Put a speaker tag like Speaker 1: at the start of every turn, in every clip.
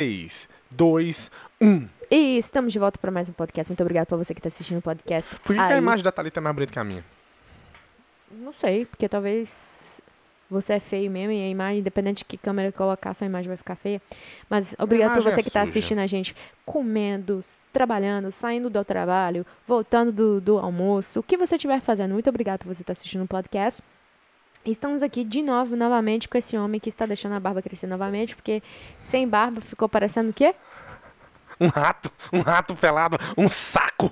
Speaker 1: 3, 2, 1.
Speaker 2: E estamos de volta para mais um podcast. Muito obrigado por você que está assistindo o podcast.
Speaker 1: Por que, que a imagem da Thalita é mais bonita que a minha?
Speaker 2: Não sei, porque talvez você é feio mesmo e a imagem, independente de que câmera colocar, sua imagem vai ficar feia. Mas obrigado
Speaker 1: imagem
Speaker 2: você
Speaker 1: é
Speaker 2: que está assistindo a gente comendo, trabalhando, saindo do trabalho, voltando do, do almoço, o que você estiver fazendo. Muito obrigado por você estar assistindo o podcast. Estamos aqui de novo, novamente, com esse homem que está deixando a barba crescer novamente, porque sem barba ficou parecendo o quê?
Speaker 1: Um rato, um rato pelado, um saco,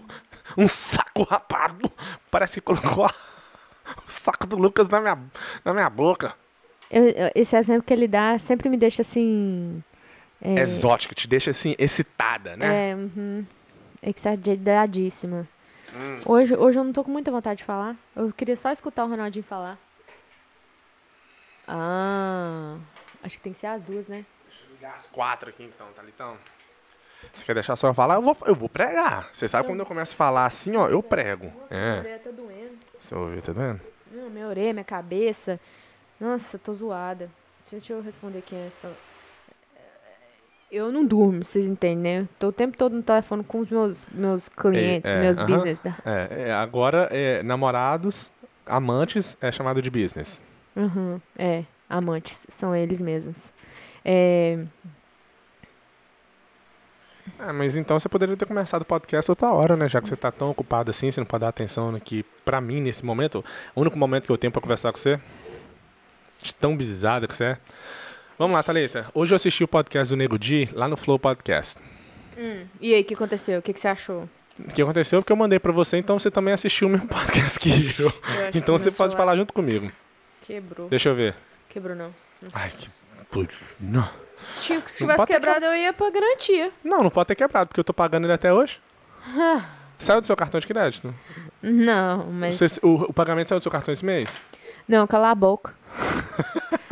Speaker 1: um saco rapado. Parece que colocou a- o saco do Lucas na minha, na minha boca.
Speaker 2: Eu- eu- esse exemplo que ele dá sempre me deixa assim. É,
Speaker 1: Exótica, te deixa assim, excitada, né?
Speaker 2: É, uhum. Exageradíssima.
Speaker 1: Hum.
Speaker 2: Hoje, hoje eu não tô com muita vontade de falar. Eu queria só escutar o Ronaldinho falar. Ah, acho que tem que ser as duas, né?
Speaker 1: Deixa eu ligar as quatro aqui então, Thalitão. Você quer deixar só eu falar? Eu vou, eu vou pregar. Você sabe quando eu começo a falar assim, ó, eu prego. É.
Speaker 2: orelha tá doendo.
Speaker 1: Seu ouvido, tá doendo?
Speaker 2: Não, minha orelha, minha cabeça. Nossa, tô zoada. Deixa eu responder aqui essa. Eu não durmo, vocês entendem, né? Tô o tempo todo no telefone com os meus, meus clientes,
Speaker 1: é,
Speaker 2: meus
Speaker 1: aham.
Speaker 2: business. Da...
Speaker 1: É, é, agora, é, namorados, amantes, é chamado de business.
Speaker 2: Uhum, é, amantes, são eles mesmos. É,
Speaker 1: Ah, mas então você poderia ter começado o podcast outra hora, né? Já que você tá tão ocupado assim, você não pode dar atenção aqui pra mim nesse momento. O único momento que eu tenho pra conversar com você. De tão bizarra que você é. Vamos lá, Thalita. Hoje eu assisti o podcast do Nego Di lá no Flow Podcast.
Speaker 2: E aí, o que aconteceu? O que, que você achou?
Speaker 1: O que aconteceu? Porque eu mandei pra você, então você também assistiu o mesmo podcast que eu. Então você pode falar junto comigo.
Speaker 2: Quebrou.
Speaker 1: Deixa eu ver.
Speaker 2: Quebrou, não.
Speaker 1: Ai, que. putz, Não.
Speaker 2: Se, tinha- se
Speaker 1: Não
Speaker 2: tivesse quebrado, eu ia pra garantia.
Speaker 1: Não, não pode ter quebrado, porque eu tô pagando ele até hoje. Saiu do seu cartão de crédito?
Speaker 2: Não, mas.
Speaker 1: Você- o, o pagamento saiu do seu cartão esse mês?
Speaker 2: Não, cala a boca.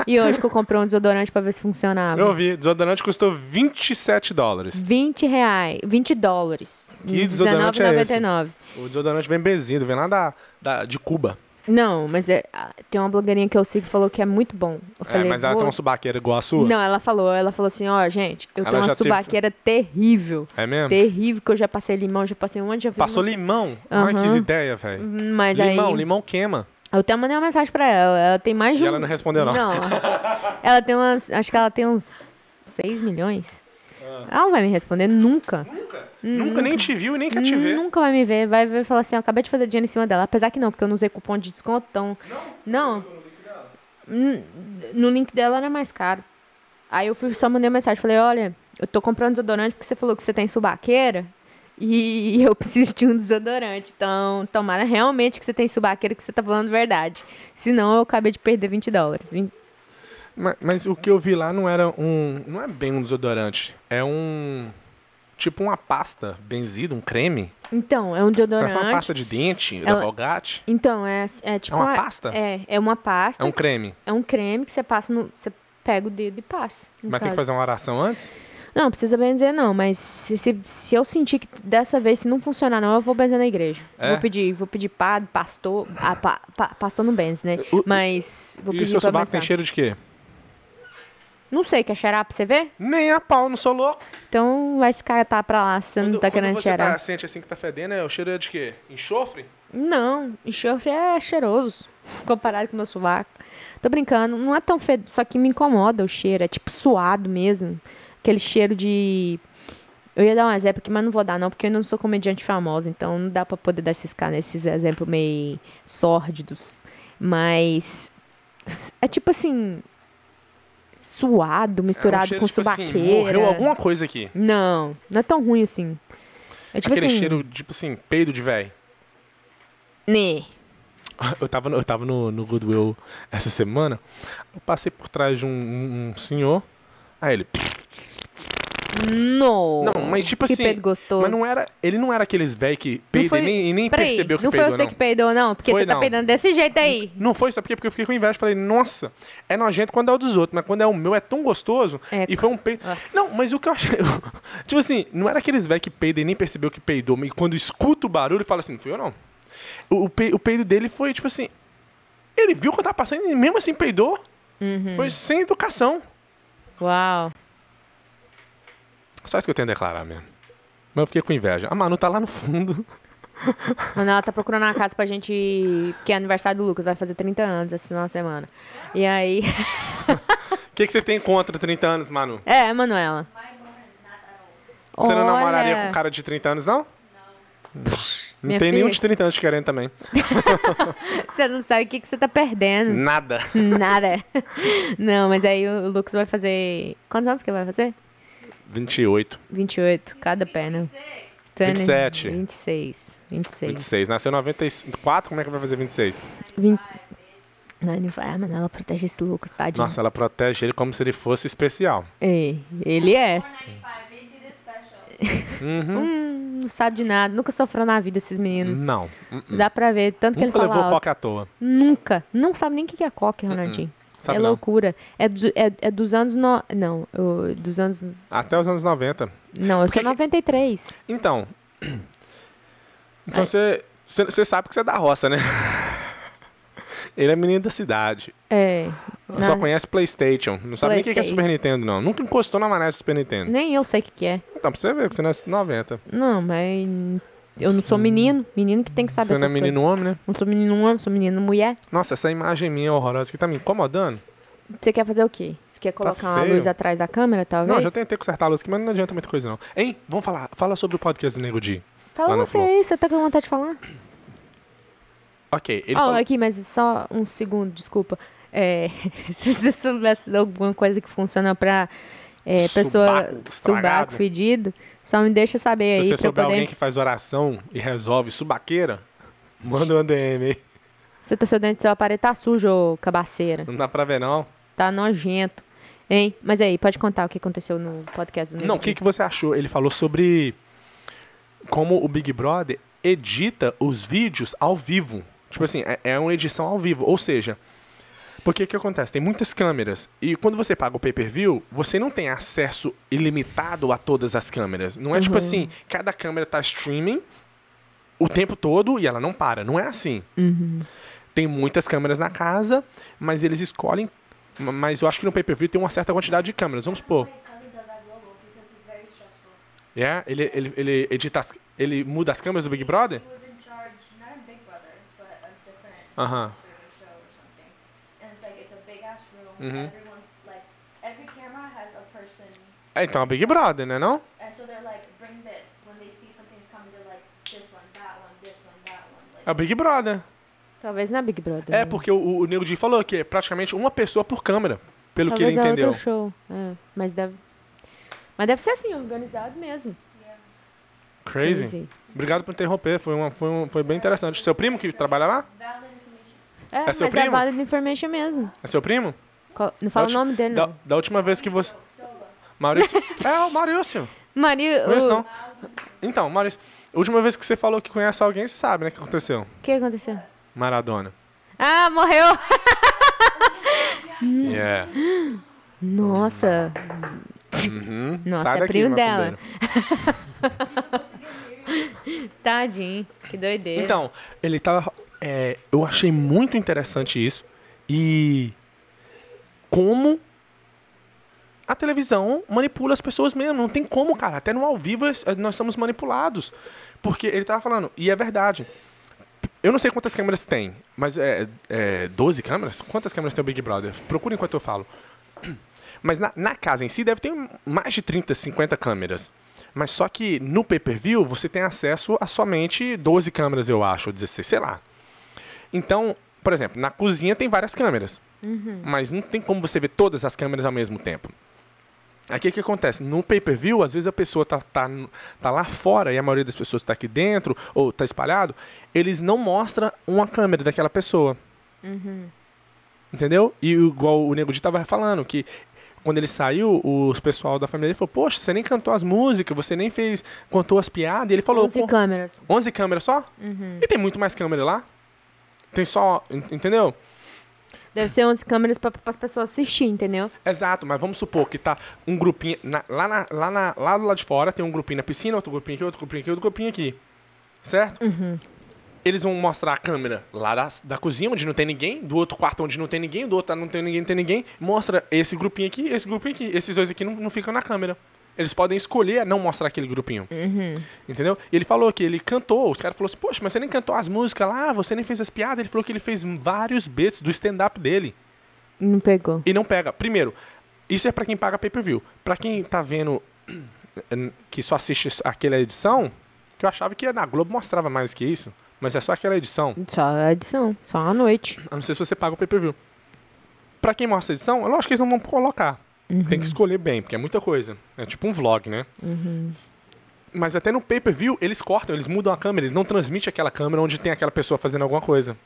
Speaker 2: e hoje que eu comprei um desodorante pra ver se funcionava?
Speaker 1: Eu vi, desodorante custou 27 dólares.
Speaker 2: 20 reais. 20 dólares.
Speaker 1: Que desodorante é esse?
Speaker 2: R$19,99.
Speaker 1: O desodorante vem benzido, vem lá da, da- de Cuba.
Speaker 2: Não, mas é, tem uma blogueirinha que eu sigo que falou que é muito bom. Eu
Speaker 1: É,
Speaker 2: falei,
Speaker 1: mas ela tem uma subaqueira igual a sua?
Speaker 2: Não, ela falou, ela falou assim, ó, gente, eu
Speaker 1: Ela
Speaker 2: tenho uma subaqueira terrível.
Speaker 1: É mesmo?
Speaker 2: Terrível, que eu já passei limão, já passei um monte de
Speaker 1: Passou limão? Ai, que ideia, velho.
Speaker 2: Mas
Speaker 1: Limão,
Speaker 2: aí,
Speaker 1: limão queima.
Speaker 2: eu até mandei uma mensagem pra ela, ela tem mais de
Speaker 1: E
Speaker 2: um...
Speaker 1: ela não respondeu, não.
Speaker 2: Não, ela tem umas, acho que ela tem uns 6 milhões. Ela não vai me responder nunca.
Speaker 1: Nunca? Nunca nem te viu e nem quer te ver.
Speaker 2: Nunca vai me ver. Vai ver falar assim, eu acabei de fazer dinheiro em cima dela. Apesar que não, porque eu não usei cupom de desconto, então... Não. Hum, No link dela era mais caro. Aí eu fui, só mandei uma mensagem. Falei, olha, eu tô comprando desodorante porque você falou que você tem subaqueira. E eu preciso de um desodorante. Então, tomara realmente que você tem subaqueira que você tá falando verdade. Senão eu acabei de perder 20 dólares. Vin-
Speaker 1: Mas, mas o que eu vi lá não era um. Não é bem um desodorante. É um. Tipo uma pasta benzida, um creme.
Speaker 2: Então, é um
Speaker 1: Parece
Speaker 2: desodorante.
Speaker 1: uma pasta de dente da
Speaker 2: Ela-
Speaker 1: Colgate.
Speaker 2: Então, é, é tipo.
Speaker 1: É uma pasta?
Speaker 2: É, é uma pasta.
Speaker 1: É um creme.
Speaker 2: É um creme que você passa no. Você pega o dedo e passa.
Speaker 1: Mas tem que
Speaker 2: caso.
Speaker 1: fazer uma oração antes?
Speaker 2: Não, precisa benzer não, mas se, se, se eu sentir que dessa vez se não funcionar não, eu vou benzer na igreja.
Speaker 1: É?
Speaker 2: Vou pedir, vou pedir padre, pastor, ah, pa, pa- pastor não benze, né?
Speaker 1: O-
Speaker 2: Mas vou
Speaker 1: e o
Speaker 2: pedir
Speaker 1: seu
Speaker 2: pra
Speaker 1: sovaco tem cheiro de quê?
Speaker 2: Não sei, quer cheirar pra você ver?
Speaker 1: Nem a pau, não sou louco.
Speaker 2: Então vai se catar pra lá, se você não tá querendo
Speaker 1: você
Speaker 2: cheirar.
Speaker 1: tá, sente assim que tá fedendo, é, o cheiro é de quê? Enxofre?
Speaker 2: Não, enxofre é cheiroso comparado com o meu sovaco. Tô brincando, não é tão fedido, só que me incomoda o cheiro, é tipo suado mesmo. Aquele cheiro de. Eu ia dar um exemplo aqui, mas não vou dar não, porque eu não sou comediante famosa, então não dá pra poder dar esses, esses exemplos meio sórdidos. Mas. É tipo assim. Suado, misturado
Speaker 1: é um cheiro,
Speaker 2: com
Speaker 1: tipo
Speaker 2: subaqueira.
Speaker 1: Assim, morreu alguma coisa aqui.
Speaker 2: Não, não é tão ruim assim. É tipo
Speaker 1: Aquele
Speaker 2: assim.
Speaker 1: cheiro, tipo assim, peido de véi.
Speaker 2: Né.
Speaker 1: Eu tava, no- eu tava no, no Goodwill essa semana. Eu passei por trás de um, um- um senhor. Aí ele.
Speaker 2: No.
Speaker 1: Não, mas tipo
Speaker 2: que
Speaker 1: assim,
Speaker 2: peido gostoso.
Speaker 1: Mas não era. Ele não era aqueles véi que
Speaker 2: Não
Speaker 1: peida
Speaker 2: foi-
Speaker 1: e nem, e nem percebeu que
Speaker 2: não
Speaker 1: peidou,
Speaker 2: foi você
Speaker 1: não.
Speaker 2: que peidou, não? Porque
Speaker 1: Foi,
Speaker 2: você tá
Speaker 1: não.
Speaker 2: peidando desse jeito aí.
Speaker 1: Não foi, sabe por quê? Porque eu fiquei com inveja. Falei, nossa, é nojento quando é o dos outros, mas quando é o meu é tão gostoso.
Speaker 2: É,
Speaker 1: E foi um peido.
Speaker 2: Nossa.
Speaker 1: Não, mas o que eu achei. tipo assim, não era aqueles velhos que peidam e nem percebeu que peidou, mas quando escuta o barulho, fala assim, não fui eu não. O, o, pe- o peido dele foi tipo assim. Ele viu que eu tava passando e mesmo assim peidou.
Speaker 2: Uhum.
Speaker 1: Foi sem educação.
Speaker 2: Uau.
Speaker 1: Só isso que eu tenho a declarar mesmo. Mas eu fiquei com inveja. A Manu tá lá no fundo.
Speaker 2: Mano, ela tá procurando uma casa pra gente. Que é aniversário do Lucas, vai fazer 30 anos essa de semana. E aí.
Speaker 1: O que, que você tem contra 30 anos, Manu?
Speaker 2: É, Manuela.
Speaker 1: Você não
Speaker 2: Olha,
Speaker 1: namoraria com um cara de 30 anos, não? Não
Speaker 2: Minha
Speaker 1: tem nenhum
Speaker 2: filha,
Speaker 1: de 30 anos te querendo também.
Speaker 2: Você não sabe o que, que você tá perdendo.
Speaker 1: Nada.
Speaker 2: Nada. Não, mas aí o Lucas vai fazer. Quantos anos que ele vai fazer?
Speaker 1: 28,
Speaker 2: 28, cada perna.
Speaker 1: 27.
Speaker 2: 26. 26.
Speaker 1: 26. Nasceu em 94, como é que vai fazer 26?
Speaker 2: 20... Não, ele vai, ah, mano, ela protege esse Lucas, tadinho.
Speaker 1: Nossa, ela protege ele como se ele fosse especial.
Speaker 2: É, ele é.
Speaker 3: 95, they did it special.
Speaker 1: Uhum.
Speaker 2: Hum, não sabe de nada, nunca sofreu na vida esses meninos.
Speaker 1: Não. Uh-uh.
Speaker 2: Dá pra ver, tanto que
Speaker 1: Nunca
Speaker 2: ele fala
Speaker 1: levou
Speaker 2: alto.
Speaker 1: coca à toa.
Speaker 2: Nunca. Não sabe nem o que que é coque, Ronaldinho.
Speaker 1: Sabe
Speaker 2: é
Speaker 1: não.
Speaker 2: loucura. É, do- é, é dos anos... No... Não, dos anos...
Speaker 1: Até os anos 90.
Speaker 2: Não, eu sou
Speaker 1: Porque que-
Speaker 2: 93.
Speaker 1: Então. Então você. Você sabe que você é da roça, né? Ele é menino da cidade.
Speaker 2: É.
Speaker 1: Só
Speaker 2: na-
Speaker 1: conhece Playstation. Não sabe nem o que que é. Super Nintendo, não. Nunca encostou na manete do Super Nintendo.
Speaker 2: Nem eu sei o que que é.
Speaker 1: Então, pra você ver que você nasce em 90.
Speaker 2: Não, mas... Eu não sou menino. Menino que tem que saber
Speaker 1: Você não é menino homem, né?
Speaker 2: coisas. Não sou menino homem, sou menino mulher.
Speaker 1: Nossa, essa imagem minha horrorosa que tá me incomodando.
Speaker 2: Você quer fazer o quê? Você quer colocar uma
Speaker 1: feio.
Speaker 2: luz atrás da câmera, talvez?
Speaker 1: Não, já tentei consertar a luz aqui, mas não adianta muita coisa, não. Hein? Vamos falar. Fala sobre o podcast do Nego Di.
Speaker 2: Fala você aí, você tá com vontade de falar?
Speaker 1: Ok, ele
Speaker 2: Ó,
Speaker 1: falou...
Speaker 2: aqui, mas só um segundo, desculpa. É, se você soubesse alguma coisa que funciona pra é, pessoa
Speaker 1: Subaco
Speaker 2: fedido, só me deixa saber
Speaker 1: Se
Speaker 2: aí
Speaker 1: você
Speaker 2: pra eu
Speaker 1: souber
Speaker 2: poder...
Speaker 1: alguém que faz oração e resolve subaqueira, manda um DM aí.
Speaker 2: Você tá seu dente, seu aparelho tá sujo, ô cabaceira.
Speaker 1: Não dá pra ver, não.
Speaker 2: Tá nojento. Hein? Mas aí, pode contar o que aconteceu no podcast do
Speaker 1: Não, o que, que você achou? Ele falou sobre como o Big Brother edita os vídeos ao vivo. Tipo assim, é, é uma edição ao vivo. Ou seja, porque o que acontece? Tem muitas câmeras. E quando você paga o pay-per-view, você não tem acesso ilimitado a todas as câmeras. Não é tipo
Speaker 2: Uhum.
Speaker 1: assim, cada câmera tá streaming o tempo todo e ela não para. Não é assim.
Speaker 2: Uhum.
Speaker 1: Tem muitas câmeras na casa, mas eles escolhem. ma- Mas eu acho que no pay-per-view tem uma certa quantidade de câmeras. Vamos supor. É, ele, ele, ele edita, as- ele muda as câmeras do Big Brother?
Speaker 3: He was in
Speaker 1: Mhm.
Speaker 3: Everyone's like every camera has a person,
Speaker 1: É, então é Big Brother, né não?
Speaker 3: and so they're like, bring this. When they see something's coming, they're like, this one, that one, this one, that one. Like,
Speaker 1: É o Big Brother.
Speaker 2: Talvez na Big Brother.
Speaker 1: É,
Speaker 2: né?
Speaker 1: porque o, o Nego Di falou que é praticamente uma pessoa por câmera, pelo
Speaker 2: Talvez
Speaker 1: que ele
Speaker 2: é
Speaker 1: entendeu.
Speaker 2: outro show. É, mas deve... Mas deve ser assim, organizado mesmo.
Speaker 3: yeah.
Speaker 1: Crazy.
Speaker 2: Crazy.
Speaker 1: Obrigado por interromper, foi, uma, foi, um, foi bem interessante. Seu primo que trabalha lá?
Speaker 2: É,
Speaker 1: É seu
Speaker 2: mas é
Speaker 1: primo?
Speaker 2: valid information mesmo.
Speaker 1: É seu primo?
Speaker 2: Qual- Não fala o nome dele,
Speaker 1: Da,
Speaker 2: não.
Speaker 1: da última vez que você... Maurício? é, o Maurício.
Speaker 2: Maria,
Speaker 1: Conheço
Speaker 2: o
Speaker 1: não. Então, Maurício, a última vez que você falou que conhece alguém, você sabe, né, o que aconteceu?
Speaker 2: o que aconteceu?
Speaker 1: Maradona.
Speaker 2: Ah, morreu!
Speaker 1: Yeah.
Speaker 2: Nossa,
Speaker 1: Uhum.
Speaker 2: Nossa,
Speaker 1: Sai
Speaker 2: é
Speaker 1: daqui,
Speaker 2: primo dela. tadinho, que doideira.
Speaker 1: Então, ele tava. é, eu achei muito interessante isso. E como a televisão manipula as pessoas mesmo. Não tem como, cara. Até no ao vivo es- nós somos manipulados. Porque ele tava falando, e é verdade. Eu não sei quantas câmeras tem, mas é, é 12 câmeras? Quantas câmeras tem o Big Brother? Procura enquanto eu falo. Mas na, na casa em si deve ter mais de 30, 50 câmeras. Mas só que no pay-per-view você tem acesso a somente 12 câmeras, eu acho, ou 16, sei lá. Então, por exemplo, na cozinha tem várias câmeras. Mas não tem como você ver todas as câmeras ao mesmo tempo. Aqui o que acontece? No pay-per-view, às vezes a pessoa tá, tá, tá lá fora e a maioria das pessoas está aqui dentro, ou tá espalhado, eles não mostram uma câmera daquela pessoa. Entendeu? E igual o Nego Di tava falando, que quando ele saiu, os pessoal da família dele falou, poxa, você nem cantou as músicas, você nem fez, contou as piadas, e ele falou,
Speaker 2: 11
Speaker 1: "Pô,
Speaker 2: câmeras.
Speaker 1: 11 câmeras só? E tem muito mais câmera lá? Tem só, en- entendeu?
Speaker 2: Deve ser 11 câmeras para as pessoas assistir, entendeu?
Speaker 1: Exato, mas vamos supor que tá um grupinho, na- lá, na- lá, na- lá do lado de fora tem um grupinho na piscina, outro grupinho aqui, outro grupinho aqui, outro grupinho aqui. Certo? Eles vão mostrar a câmera lá da, da cozinha, onde não tem ninguém, do outro quarto onde não tem ninguém, do outro não tem ninguém, não tem ninguém. Mostra esse grupinho aqui, esse grupinho aqui. Esses dois aqui não, não ficam na câmera. Eles podem escolher não mostrar aquele grupinho.
Speaker 2: Uhum.
Speaker 1: Entendeu? E ele falou que ele cantou. Os caras falaram assim, poxa, mas você nem cantou as músicas lá, você nem fez as piadas. Ele falou que ele fez vários bits do stand-up dele.
Speaker 2: Não pegou.
Speaker 1: E não pega. Primeiro, isso é pra quem paga pay-per-view. Pra quem tá vendo que só assiste aquela edição, que eu achava que na Globo mostrava mais que isso. Mas é só aquela edição.
Speaker 2: Só a edição, só a noite.
Speaker 1: A não ser se você paga o pay-per-view. Pra quem mostra a edição, é lógico que eles não vão colocar. Tem que escolher bem, porque é muita coisa. É tipo um vlog, né? Mas até no pay-per-view, eles cortam, eles mudam a câmera, eles não transmitem aquela câmera onde tem aquela pessoa fazendo alguma coisa.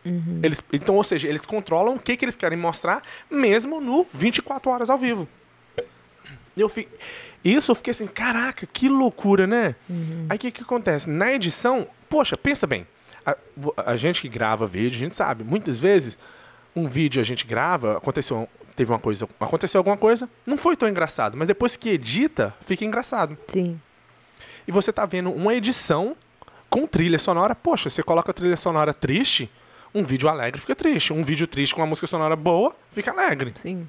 Speaker 1: Eles, então, ou seja, eles controlam o que, que eles querem mostrar, mesmo no 24 horas ao vivo. Eu fi... Isso eu fiquei assim, caraca, que loucura, né? Aí o que, que acontece? Na edição, poxa, pensa bem. A, a gente que grava vídeo, a gente sabe, muitas vezes, um vídeo a gente grava, aconteceu, teve uma coisa, aconteceu alguma coisa, não foi tão engraçado, mas depois que edita, fica engraçado.
Speaker 2: Sim.
Speaker 1: E você tá vendo uma edição com trilha sonora, poxa, você coloca a trilha sonora triste, um vídeo alegre fica triste, um vídeo triste com uma música sonora boa, fica alegre.
Speaker 2: Sim.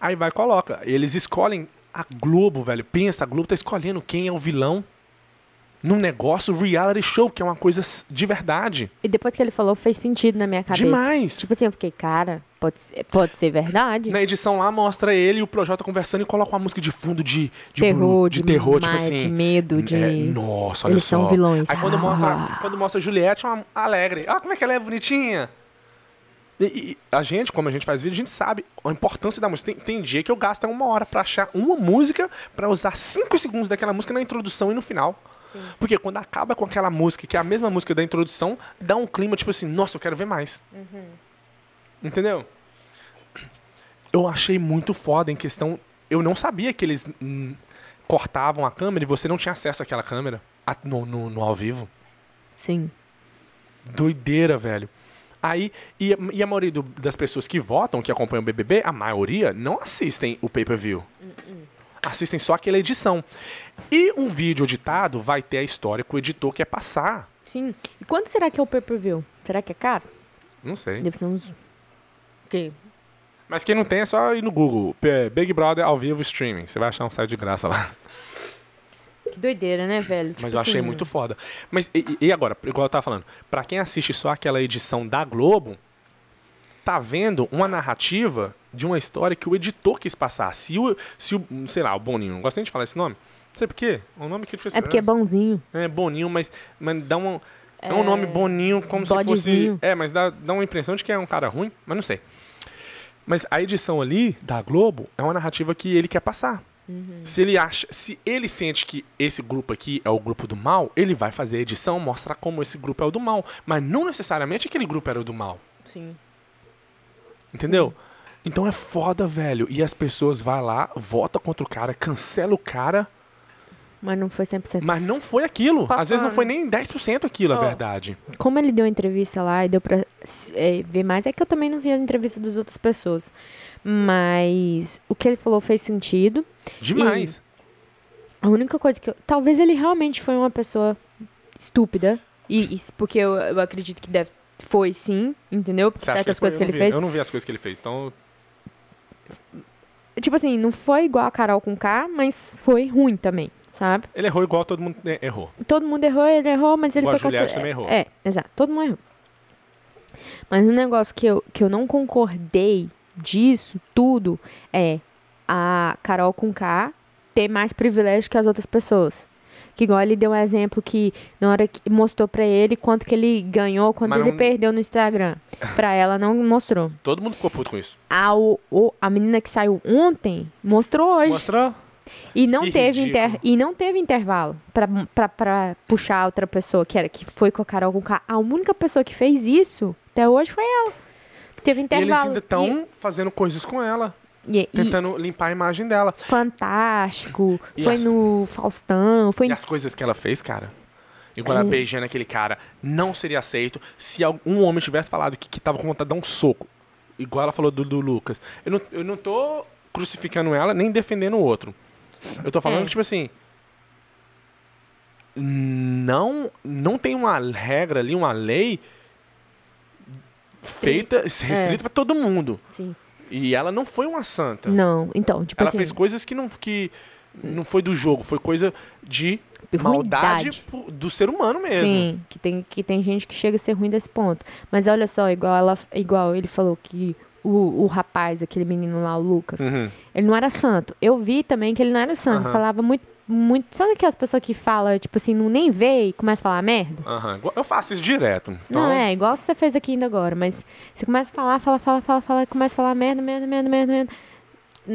Speaker 1: Aí vai e coloca. Eles escolhem a Globo, velho. Pensa, a Globo tá escolhendo quem é o vilão num negócio reality show, que é uma coisa de verdade.
Speaker 2: E depois que ele falou, fez sentido na minha cabeça.
Speaker 1: Demais.
Speaker 2: Tipo assim, eu fiquei, cara, pode ser, pode ser verdade.
Speaker 1: Na edição lá mostra ele e o Projota conversando e coloca uma música de fundo de, de
Speaker 2: terror,
Speaker 1: blu- de,
Speaker 2: de,
Speaker 1: terror, tipo
Speaker 2: mais,
Speaker 1: assim.
Speaker 2: de medo, de...
Speaker 1: É, nossa, olha
Speaker 2: Eles
Speaker 1: só.
Speaker 2: são vilões.
Speaker 1: Aí quando
Speaker 2: Ah.
Speaker 1: mostra, quando mostra a Juliette, é uma alegre. Ah, como é que ela é bonitinha. E, e a gente, como a gente faz vídeo, a gente sabe a importância da música. Tem, tem dia que eu gasto uma hora pra achar uma música, pra usar cinco segundos daquela música na introdução e no final. Porque quando acaba com aquela música, que é a mesma música da introdução, dá um clima tipo assim, nossa, eu quero ver mais. Entendeu? Eu achei muito foda em questão. Eu não sabia que eles hum, cortavam a câmera e você não tinha acesso àquela câmera a- no, no, no ao vivo.
Speaker 2: Sim.
Speaker 1: Doideira, velho. Aí, e, a- e a maioria do- das pessoas que votam, que acompanham o BBB, a maioria não assistem o pay-per-view. Assistem só aquela edição. E um vídeo editado vai ter a história que o editor quer passar.
Speaker 2: Sim. E quanto será que é o pay-per-view? Será que é caro?
Speaker 1: Não sei.
Speaker 2: Deve ser uns... O quê?
Speaker 1: Mas quem não tem é só ir no Google. Big Brother ao vivo streaming. Você vai achar um site de graça lá.
Speaker 2: Que doideira, né, velho?
Speaker 1: Mas
Speaker 2: Tipo
Speaker 1: eu achei
Speaker 2: assim,
Speaker 1: muito foda. Mas e, e agora, igual eu tava falando, pra quem assiste só aquela edição da Globo, tá vendo uma narrativa de uma história que o editor quis passar. Se o, se o sei lá, o Boninho, não gosto nem de falar esse nome. Não sei por quê. É um nome que ele fez.
Speaker 2: É porque é bonzinho.
Speaker 1: É Boninho, mas, mas dá um. É um nome Boninho como se
Speaker 2: bodezinho.
Speaker 1: fosse. É, mas dá, dá uma impressão de que é um cara ruim, mas não sei. Mas a edição ali da Globo é uma narrativa que ele quer passar. Se ele acha, se ele sente que esse grupo aqui é o grupo do mal, ele vai fazer a edição, mostrar como esse grupo é o do mal, mas não necessariamente aquele grupo era o do mal,
Speaker 2: Sim.
Speaker 1: entendeu? Então é foda, velho. E as pessoas vão lá, vota contra o cara, cancela o cara,
Speaker 2: Mas não foi 100%.
Speaker 1: mas não foi aquilo. Às vezes não foi nem 10% aquilo, a
Speaker 2: Ó.
Speaker 1: verdade.
Speaker 2: Como ele deu a entrevista lá e deu pra é, ver mais, é que eu também não vi a entrevista das outras pessoas. Mas o que ele falou fez sentido.
Speaker 1: Demais.
Speaker 2: A única coisa que eu. Talvez ele realmente foi uma pessoa estúpida. E, e- porque eu, eu acredito que deve, foi sim, entendeu? Porque
Speaker 1: Você
Speaker 2: certas coisas que ele
Speaker 1: não vi.
Speaker 2: fez.
Speaker 1: Eu não vi as coisas que ele fez, então
Speaker 2: Tipo assim, não foi igual a Carol com K, mas foi ruim também, sabe?
Speaker 1: ele errou igual todo mundo eh, errou.
Speaker 2: Todo mundo errou, ele errou, mas ele
Speaker 1: Igual
Speaker 2: foi
Speaker 1: Juliette
Speaker 2: consi-
Speaker 1: também errou.
Speaker 2: É, exato, todo mundo errou. Mas um negócio que eu, que eu não concordei disso tudo é a Carol com K ter mais privilégio que as outras pessoas. Que igual ele deu um exemplo que na hora que mostrou pra ele quanto que ele ganhou quando
Speaker 1: Mas
Speaker 2: ele
Speaker 1: não-
Speaker 2: perdeu no Instagram. Pra ela não mostrou.
Speaker 1: Todo mundo ficou puto com isso.
Speaker 2: A, o, o- a menina que saiu ontem mostrou hoje.
Speaker 1: Mostrou?
Speaker 2: E não
Speaker 1: Que
Speaker 2: teve inter... e não teve intervalo pra puxar outra pessoa, que era que foi com a Carol com. A única pessoa que fez isso até hoje foi ela. Teve
Speaker 1: E eles
Speaker 2: intervalo.
Speaker 1: ainda estão fazendo coisas com ela,
Speaker 2: E, e- e
Speaker 1: tentando limpar a imagem dela.
Speaker 2: fantástico.
Speaker 1: E
Speaker 2: foi
Speaker 1: as-
Speaker 2: no Faustão. Foi
Speaker 1: E
Speaker 2: em-
Speaker 1: as coisas que ela fez, cara. Igual ela beijando aquele cara, não seria aceito se algum homem tivesse falado que, que tava com vontade de dar um soco. Igual ela falou do, do Lucas. Eu não, eu não tô crucificando ela, nem defendendo o outro. Eu tô falando
Speaker 2: É.
Speaker 1: que, tipo assim. Não, não tem uma regra ali, uma lei feita, restrita pra todo mundo.
Speaker 2: Sim.
Speaker 1: E ela não foi uma santa.
Speaker 2: Não, então, tipo
Speaker 1: ela
Speaker 2: assim.
Speaker 1: fez coisas que não. que não foi do jogo, foi coisa de maldade
Speaker 2: Ruindade.
Speaker 1: po- do ser humano mesmo.
Speaker 2: Sim, que tem, que tem gente que chega a ser ruim desse ponto. Mas olha só, igual, ela, igual ele falou que o, o rapaz, aquele menino lá, o Lucas,
Speaker 1: Uhum.
Speaker 2: ele não era santo. Eu vi também que ele não era santo.
Speaker 1: Aham.
Speaker 2: Falava muito, muito. Sabe aquelas pessoas que falam, tipo assim, não nem vê e começa a falar merda?
Speaker 1: Igual- Eu faço isso direto. Então,
Speaker 2: Não, é, igual você fez aqui ainda agora, mas você começa a falar, fala, fala, fala, fala, começa a falar merda, merda, merda, merda, merda.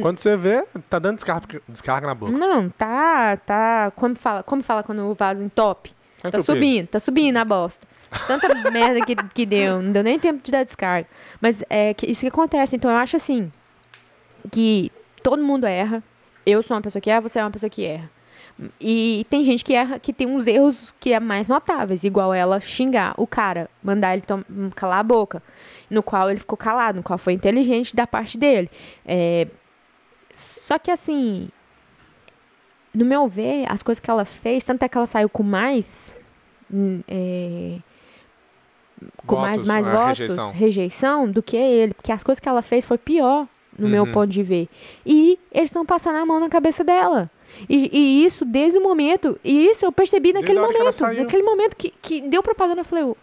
Speaker 1: Quando você vê, tá dando descarga, descarga na boca.
Speaker 2: Não, tá, tá. Como fala, como fala quando o vaso entope? Tá subindo, tá subindo a bosta. Tanta merda que, que deu, não deu nem tempo de dar descarga. Mas é que isso que acontece. Então eu acho assim, que todo mundo erra. Eu sou uma pessoa que erra, você é uma pessoa que erra. E tem gente que erra, que tem uns erros que é mais notáveis, igual ela xingar o cara, mandar ele calar a boca, no qual ele ficou calado, no qual foi inteligente da parte dele. É, só que assim, no meu ver, as coisas que ela fez, tanto é que ela saiu com mais. hum, é, com mais,
Speaker 1: Votos,
Speaker 2: mais
Speaker 1: né,
Speaker 2: votos,
Speaker 1: rejeição.
Speaker 2: rejeição. do que ele. Porque as coisas que ela fez foi pior, no meu
Speaker 1: Uhum.
Speaker 2: ponto de ver. E eles estão passando a mão na cabeça dela. E, e isso desde o momento. E isso eu percebi naquele momento. Naquele momento que, que deu propaganda, eu falei. "Ô,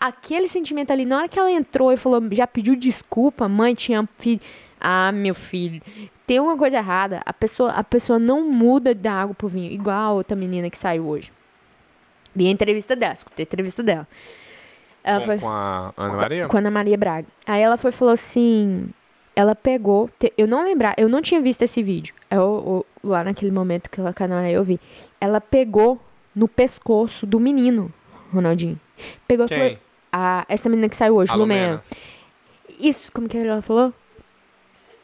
Speaker 2: Aquele sentimento ali, na hora que ela entrou e falou, já pediu desculpa, mãe tinha filho. Ah, meu filho, tem uma coisa errada. A pessoa, a pessoa não muda da água pro vinho, igual a outra menina que saiu hoje. Vi a entrevista dela, escutei a entrevista dela. Ela
Speaker 1: Com,
Speaker 2: foi,
Speaker 1: com a Ana Maria?
Speaker 2: Com a Ana Maria Braga. Aí ela foi falou assim. Ela pegou. eu não lembrar, eu não tinha visto esse vídeo. Eu, eu- lá naquele momento que ela com a Ana Maria eu vi. Ela pegou no pescoço do menino, Ronaldinho. Pegou
Speaker 1: Quem?
Speaker 2: A, essa menina que saiu hoje,
Speaker 1: A
Speaker 2: Lumena.
Speaker 1: Lumena.
Speaker 2: Isso, como que ela falou?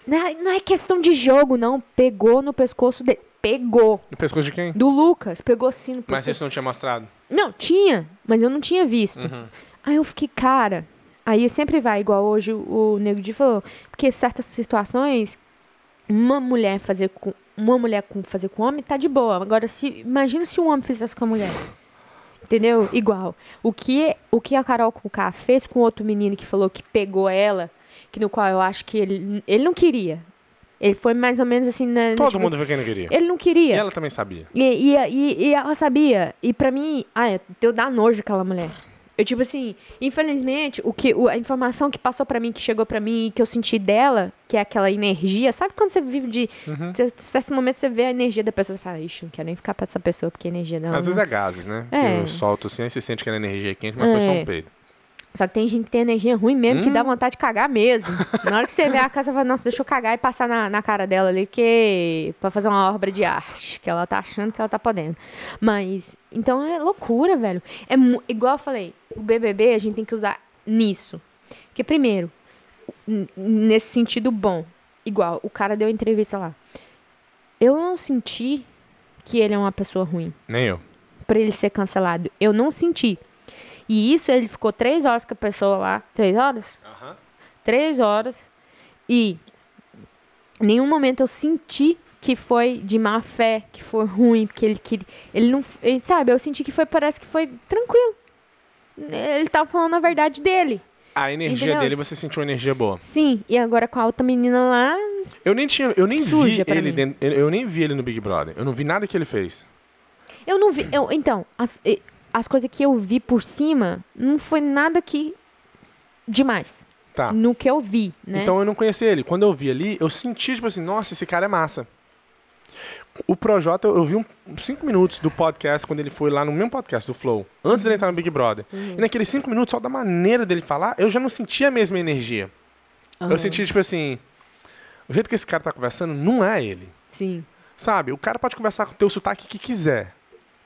Speaker 2: Não é, não é questão de jogo, não. Pegou no pescoço dele. Pegou.
Speaker 1: No pescoço de quem?
Speaker 2: Do Lucas. Pegou assim no
Speaker 1: Mas
Speaker 2: pescoço.
Speaker 1: isso não tinha mostrado.
Speaker 2: Não, tinha, mas eu não tinha visto.
Speaker 1: Uhum.
Speaker 2: Aí eu fiquei, cara. Aí sempre vai, igual hoje o, Nego Di falou. Porque certas situações, uma mulher fazer com. Uma mulher com fazer com homem tá de boa. Agora, se imagina se um homem fizesse com a mulher. Entendeu? Igual. O que, o que a Carol Conká fez com outro menino que falou que pegou ela, que no qual eu acho que ele, ele não queria. Ele foi mais ou menos assim, né?
Speaker 1: Todo
Speaker 2: tipo,
Speaker 1: mundo viu quem não queria.
Speaker 2: Ele não
Speaker 1: E
Speaker 2: queria.
Speaker 1: ela também sabia.
Speaker 2: E, e, e, e ela sabia. E pra mim, ai, deu dar nojo aquela mulher. Eu, tipo assim, infelizmente, o que, a informação que passou pra mim, que chegou pra mim, que eu senti dela, que é aquela energia, sabe quando você vive de.
Speaker 1: Uhum.
Speaker 2: Em certos momentos você vê a energia da pessoa e fala, ixi, não quero nem ficar perto dessa pessoa, porque a energia dela.
Speaker 1: Às
Speaker 2: não-
Speaker 1: vezes é gases, né?
Speaker 2: É.
Speaker 1: Eu solto assim, aí você sente que era energia quente, mas foi só
Speaker 2: É.
Speaker 1: um peido.
Speaker 2: Só que tem gente que tem energia ruim mesmo, que
Speaker 1: Hum.
Speaker 2: dá vontade de cagar mesmo. Na hora que você vê a casa, você fala, nossa, deixa eu cagar e passar na, na cara dela ali, que pra fazer uma obra de arte, que ela tá achando que ela tá podendo. Mas, então é loucura, velho. É igual eu falei, o BBB a gente tem que usar nisso. Porque, primeiro, nesse sentido bom, igual, o cara deu entrevista lá. Eu não senti que ele é uma pessoa ruim
Speaker 1: Nem eu.
Speaker 2: pra ele ser cancelado. Eu não senti. E isso ele ficou três horas com a pessoa lá. Três horas? Três horas. E em nenhum momento eu senti que foi de má fé, que foi ruim, que ele que ele não, ele, sabe? Eu senti que foi parece que foi tranquilo. Ele tava falando a verdade dele.
Speaker 1: A energia
Speaker 2: Entendeu?
Speaker 1: dele, você sentiu uma energia boa.
Speaker 2: Sim, e agora com a outra menina lá,
Speaker 1: Eu nem tinha, eu nem vi ele dentro, eu, nem vi ele no Big Brother. Eu não vi nada que ele fez.
Speaker 2: eu não vi, eu, então, as, as coisas que eu vi por cima não foi nada que demais
Speaker 1: Tá.
Speaker 2: no que eu vi, né?
Speaker 1: Então eu não conhecia ele. Quando eu vi ali, eu senti, tipo assim, nossa, esse cara é massa. O Projota, eu vi um, uns cinco minutos do podcast quando ele foi lá no mesmo podcast do Flow, antes dele entrar no Big Brother.
Speaker 2: Uhum.
Speaker 1: E naqueles cinco minutos, só da maneira dele falar, eu já não sentia a mesma energia.
Speaker 2: Aham.
Speaker 1: Eu senti, tipo assim, o jeito que esse cara tá conversando não é ele.
Speaker 2: Sim.
Speaker 1: Sabe? O cara pode conversar com o teu sotaque que quiser.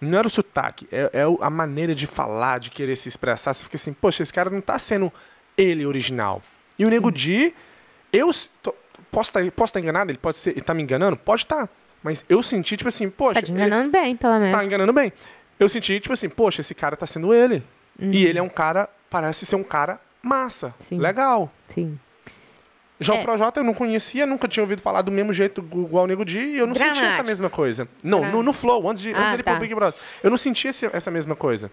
Speaker 1: Não era o sotaque, é, é a maneira de falar, de querer se expressar. Você fica assim, poxa, esse cara não tá sendo ele original. E o Nego Di, eu tô- posso estar posso tá enganado, ele pode ser, ele tá me enganando? Pode estar. Mas eu senti, tipo assim, poxa,
Speaker 2: Tá te
Speaker 1: ele
Speaker 2: enganando bem, pelo menos.
Speaker 1: tá enganando bem. Eu senti, tipo assim, poxa, esse cara tá sendo ele. E ele é um cara, parece ser um cara massa,
Speaker 2: Uhum. Sim.
Speaker 1: legal.
Speaker 2: Sim.
Speaker 1: Já
Speaker 2: É.
Speaker 1: o Projota eu não conhecia, nunca tinha ouvido falar do mesmo jeito igual o Nego Di e eu não sentia essa
Speaker 2: Dramático.
Speaker 1: mesma coisa. Não, no, no Flow, antes, de, antes
Speaker 2: Ah,
Speaker 1: dele
Speaker 2: tá.
Speaker 1: pro Big Brother. Eu não sentia esse- essa mesma coisa.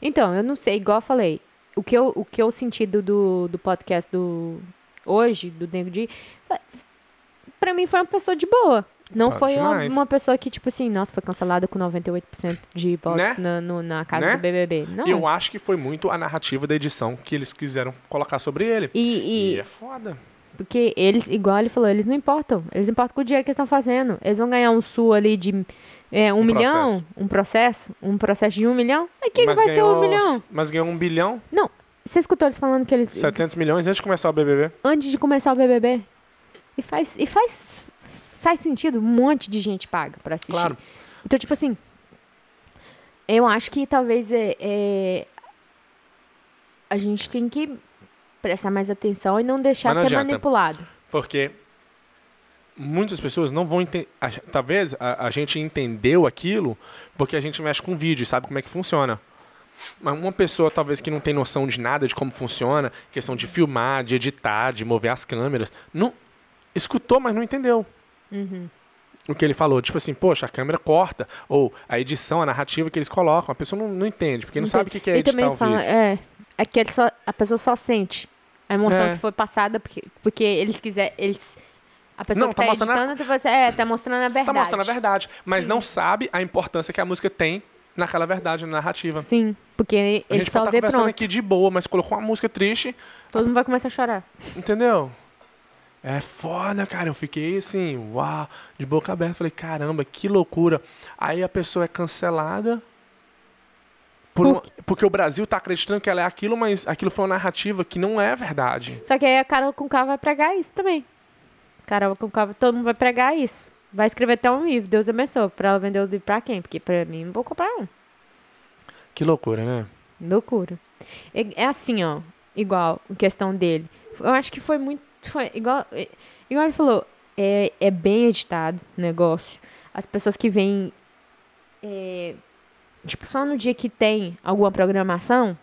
Speaker 2: Então, eu não sei, igual eu falei, o que eu, o que eu senti do, do, podcast do hoje, do Nego Di, pra mim foi uma pessoa de boa. Não
Speaker 1: Tá
Speaker 2: foi uma, uma pessoa que, tipo assim, nossa, foi cancelada com 98% de votos
Speaker 1: Né?
Speaker 2: na, no- na casa
Speaker 1: Né?
Speaker 2: do BBB. Não.
Speaker 1: Eu acho que foi muito a narrativa da edição que eles quiseram colocar sobre ele.
Speaker 2: E,
Speaker 1: E,
Speaker 2: e
Speaker 1: é foda.
Speaker 2: Porque eles, igual ele falou, eles não importam. Eles importam com o dinheiro que eles estão fazendo. Eles vão ganhar um sul ali de é, um,
Speaker 1: Um
Speaker 2: milhão,
Speaker 1: processo.
Speaker 2: um processo, um processo de um milhão. Aí quem que
Speaker 1: mas
Speaker 2: vai ser um milhão?
Speaker 1: Mas ganhou um bilhão,
Speaker 2: Você escutou eles falando que eles...
Speaker 1: 700 milhões antes de começar o BBB.
Speaker 2: Antes de começar o BBB. E faz, e faz, faz sentido. Um monte de gente paga pra assistir.
Speaker 1: Claro.
Speaker 2: Então, tipo assim, eu acho que talvez é, é, a gente tem que prestar mais atenção e não deixar
Speaker 1: não
Speaker 2: ser
Speaker 1: adianta.
Speaker 2: manipulado.
Speaker 1: Porque muitas pessoas não vão entender. Talvez a, a gente entendeu aquilo porque a gente mexe com vídeo, e sabe como é que funciona. Mas uma pessoa, talvez, que não tem noção de nada de como funciona, questão de filmar, de editar, de mover as câmeras, não escutou, mas não entendeu
Speaker 2: Uhum.
Speaker 1: o que ele falou. Tipo assim, poxa, a câmera corta, ou a edição, a narrativa que eles colocam. A pessoa não, não entende, porque não, sabe o que é
Speaker 2: e
Speaker 1: editar
Speaker 2: também
Speaker 1: ao
Speaker 2: fala,
Speaker 1: vídeo.
Speaker 2: é, é que só, a pessoa só sente a emoção
Speaker 1: É.
Speaker 2: que foi passada porque, porque eles quiserem, eles a pessoa
Speaker 1: Não,
Speaker 2: que
Speaker 1: tá
Speaker 2: tá,
Speaker 1: mostrando a-
Speaker 2: editando, tipo assim, é, tá mostrando a verdade.
Speaker 1: Tá mostrando a verdade, mas
Speaker 2: Sim.
Speaker 1: não sabe a importância que a música tem naquela verdade, na narrativa.
Speaker 2: Sim, porque
Speaker 1: A
Speaker 2: ele
Speaker 1: gente
Speaker 2: só
Speaker 1: pode
Speaker 2: vê
Speaker 1: conversando
Speaker 2: pronto.
Speaker 1: aqui de boa, mas colocou uma música triste,
Speaker 2: Todo mundo vai começar a chorar.
Speaker 1: entendeu? É foda, cara. Eu fiquei assim, uau, de boca aberta. Falei, caramba, que loucura. Aí a pessoa é cancelada. Por
Speaker 2: Por
Speaker 1: uma- porque o Brasil tá acreditando que ela é aquilo, mas aquilo foi uma narrativa que não é verdade.
Speaker 2: Só que aí a Carol com K vai pregar isso também. Carol com K, todo mundo vai pregar isso. Vai escrever até um livro, Deus abençoe. Pra ela vender o livro pra quem? Porque pra mim não vou comprar um.
Speaker 1: Que loucura, né?
Speaker 2: Loucura. É, é assim, ó. Igual, em questão dele. Eu acho que foi muito. Foi igual, é- igual ele falou. É, é bem editado o negócio. As pessoas que vêm. é, tipo, só no dia que tem alguma programação.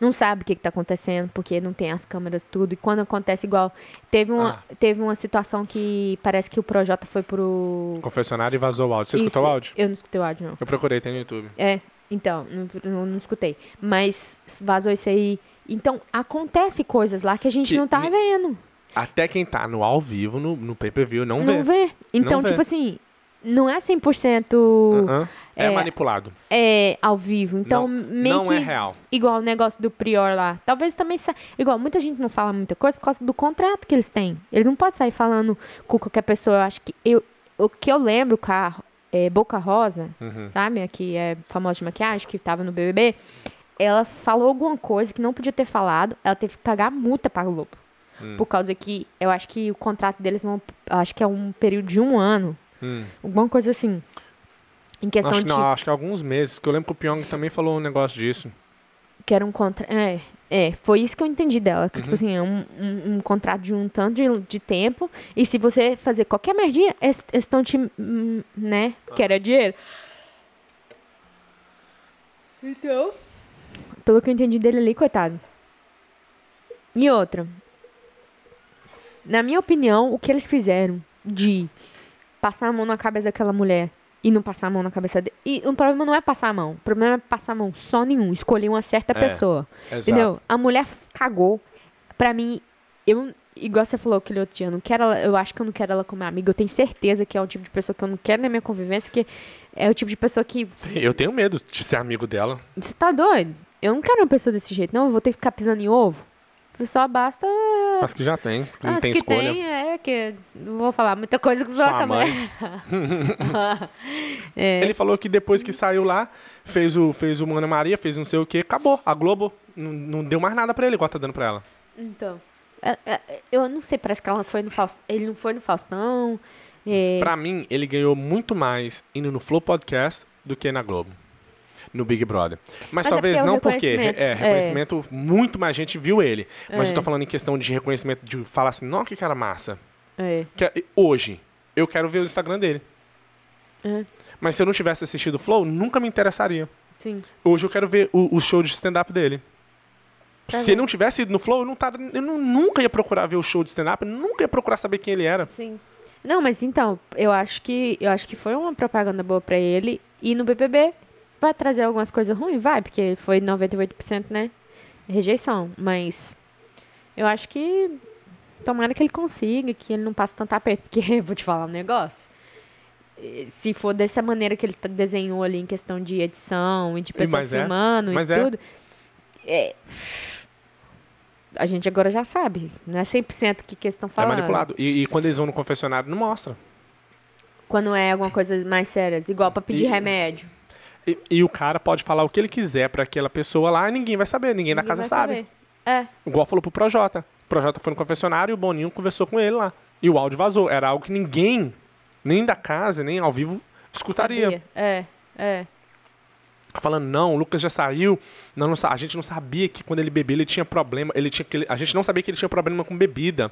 Speaker 2: Não sabe o que, que tá acontecendo, porque não tem as câmeras tudo. E quando acontece igual. Teve uma, teve uma situação que parece que o Projota foi pro.
Speaker 1: Confessionário e vazou o áudio. Você escutou o
Speaker 2: Isso,
Speaker 1: áudio?
Speaker 2: Eu não escutei o áudio, não.
Speaker 1: Eu procurei, tem no YouTube.
Speaker 2: É, então, não, não, não escutei. Mas vazou isso aí. Então, acontece coisas lá que a gente
Speaker 1: Que
Speaker 2: não tá vendo.
Speaker 1: Até quem tá no ao vivo, no, no pay-per-view, não,
Speaker 2: Não,
Speaker 1: vê.
Speaker 2: vê. Então,
Speaker 1: vê.
Speaker 2: tipo assim, não é 100%
Speaker 1: Uh-uh. É,
Speaker 2: é,
Speaker 1: manipulado.
Speaker 2: é, ao vivo. Então,
Speaker 1: não
Speaker 2: meio
Speaker 1: não
Speaker 2: que
Speaker 1: é real.
Speaker 2: igual o negócio do Prior lá. Talvez também sa... igual muita gente não fala muita coisa por causa do contrato que eles têm. Eles não podem sair falando com qualquer pessoa. Eu acho que eu o que eu lembro com a é, Boca Rosa,
Speaker 1: Uhum.
Speaker 2: sabe? Que é famosa de maquiagem, que tava no BBB. Ela falou alguma coisa que não podia ter falado. Ela teve que pagar multa para o Globo.
Speaker 1: Hum.
Speaker 2: Por causa que eu acho que o contrato deles vão, acho que é um período de um ano,
Speaker 1: Hum.
Speaker 2: alguma coisa assim. Em questão
Speaker 1: Acho
Speaker 2: de
Speaker 1: não, acho que há alguns meses, que eu lembro que o Pyong também falou um negócio disso.
Speaker 2: que era um contrato. É, é, foi isso que eu entendi dela. Que,
Speaker 1: Uhum.
Speaker 2: tipo assim, é um, um, um contrato de um tanto de, de tempo. E se você fazer qualquer merdinha, eles estão te. hum, né? Que era dinheiro. Então. Pelo que eu entendi dele ali, coitado. E outra. Na minha opinião, o que eles fizeram de passar a mão na cabeça daquela mulher e não passar a mão na cabeça dele. E o problema não é passar a mão. O problema é passar a mão só nenhum. Escolher uma certa
Speaker 1: É,
Speaker 2: pessoa.
Speaker 1: Exato.
Speaker 2: Entendeu? A mulher cagou. Pra mim, eu. Igual você falou aquele outro dia, eu não quero ela, eu acho que eu não quero ela como amiga. Eu tenho certeza que é o tipo de pessoa que eu não quero na minha convivência, que é o tipo de pessoa que.
Speaker 1: Eu tenho medo de ser amigo dela.
Speaker 2: Você tá doido? Eu não quero uma pessoa desse jeito, não. Eu vou ter que ficar pisando em ovo. Só basta.
Speaker 1: Mas que já tem, que não
Speaker 2: Ah,
Speaker 1: tem
Speaker 2: que
Speaker 1: escolha.
Speaker 2: tem, é que. Não vou falar muita coisa que Sua
Speaker 1: mãe.
Speaker 2: é,
Speaker 1: Ele falou que depois que saiu lá, fez o, fez o Ana Maria, fez não sei o que, acabou. A Globo não, não deu mais nada pra ele, igual tá dando pra ela.
Speaker 2: Então. é, é, Eu não sei, parece que ela foi no Faustão. Ele não foi no Faustão. É,
Speaker 1: Pra mim, ele ganhou muito mais indo no Flow Podcast do que na Globo. No Big Brother. Mas,
Speaker 2: Mas é
Speaker 1: talvez
Speaker 2: é
Speaker 1: não porque
Speaker 2: reconhecimento.
Speaker 1: é
Speaker 2: É.
Speaker 1: reconhecimento, muito mais gente viu ele. Mas
Speaker 2: É.
Speaker 1: eu tô falando em questão de reconhecimento, de falar assim, não, que cara massa.
Speaker 2: é,
Speaker 1: Que é- hoje, eu quero ver o Instagram dele.
Speaker 2: É.
Speaker 1: Mas se eu não tivesse assistido o Flow, nunca me interessaria.
Speaker 2: sim.
Speaker 1: Hoje eu quero ver o, o show de stand-up dele.
Speaker 2: Pra
Speaker 1: Se
Speaker 2: ver.
Speaker 1: ele não tivesse ido no Flow, eu, não tava, eu não- nunca ia procurar ver o show de stand-up, nunca ia procurar saber quem ele era.
Speaker 2: Sim. Não, mas então, eu acho que eu acho que foi uma propaganda boa pra ele e no BBB vai trazer algumas coisas ruins, vai, porque foi 98%, né? Rejeição, mas eu acho que tomara que ele consiga, que ele não passe tanto aperto. Porque, vou te falar um negócio. Se for dessa maneira que ele desenhou ali em questão de edição e de pessoa
Speaker 1: mas é,
Speaker 2: filmando
Speaker 1: mas
Speaker 2: e
Speaker 1: é.
Speaker 2: tudo. é, a gente agora já sabe. Não é 100% o que, que eles estão
Speaker 1: É
Speaker 2: falando.
Speaker 1: manipulado. E, e quando eles vão no confessionário, não mostra.
Speaker 2: Quando é alguma coisa mais séria, igual pra pedir
Speaker 1: E-
Speaker 2: remédio.
Speaker 1: E, e o cara pode falar o que ele quiser pra aquela pessoa lá e ninguém vai saber, ninguém, na
Speaker 2: Ninguém
Speaker 1: casa
Speaker 2: vai
Speaker 1: sabe.
Speaker 2: saber. É.
Speaker 1: Igual falou pro Projota. O Projota foi no confessionário e o Boninho conversou com ele lá. E o áudio vazou. Era algo que ninguém, nem da casa, nem ao vivo, escutaria.
Speaker 2: Sabia. É, é.
Speaker 1: Falando, não, o Lucas já saiu. Não, não a gente não sabia que quando ele bebia ele tinha problema. Ele tinha a gente não sabia que ele tinha problema com bebida.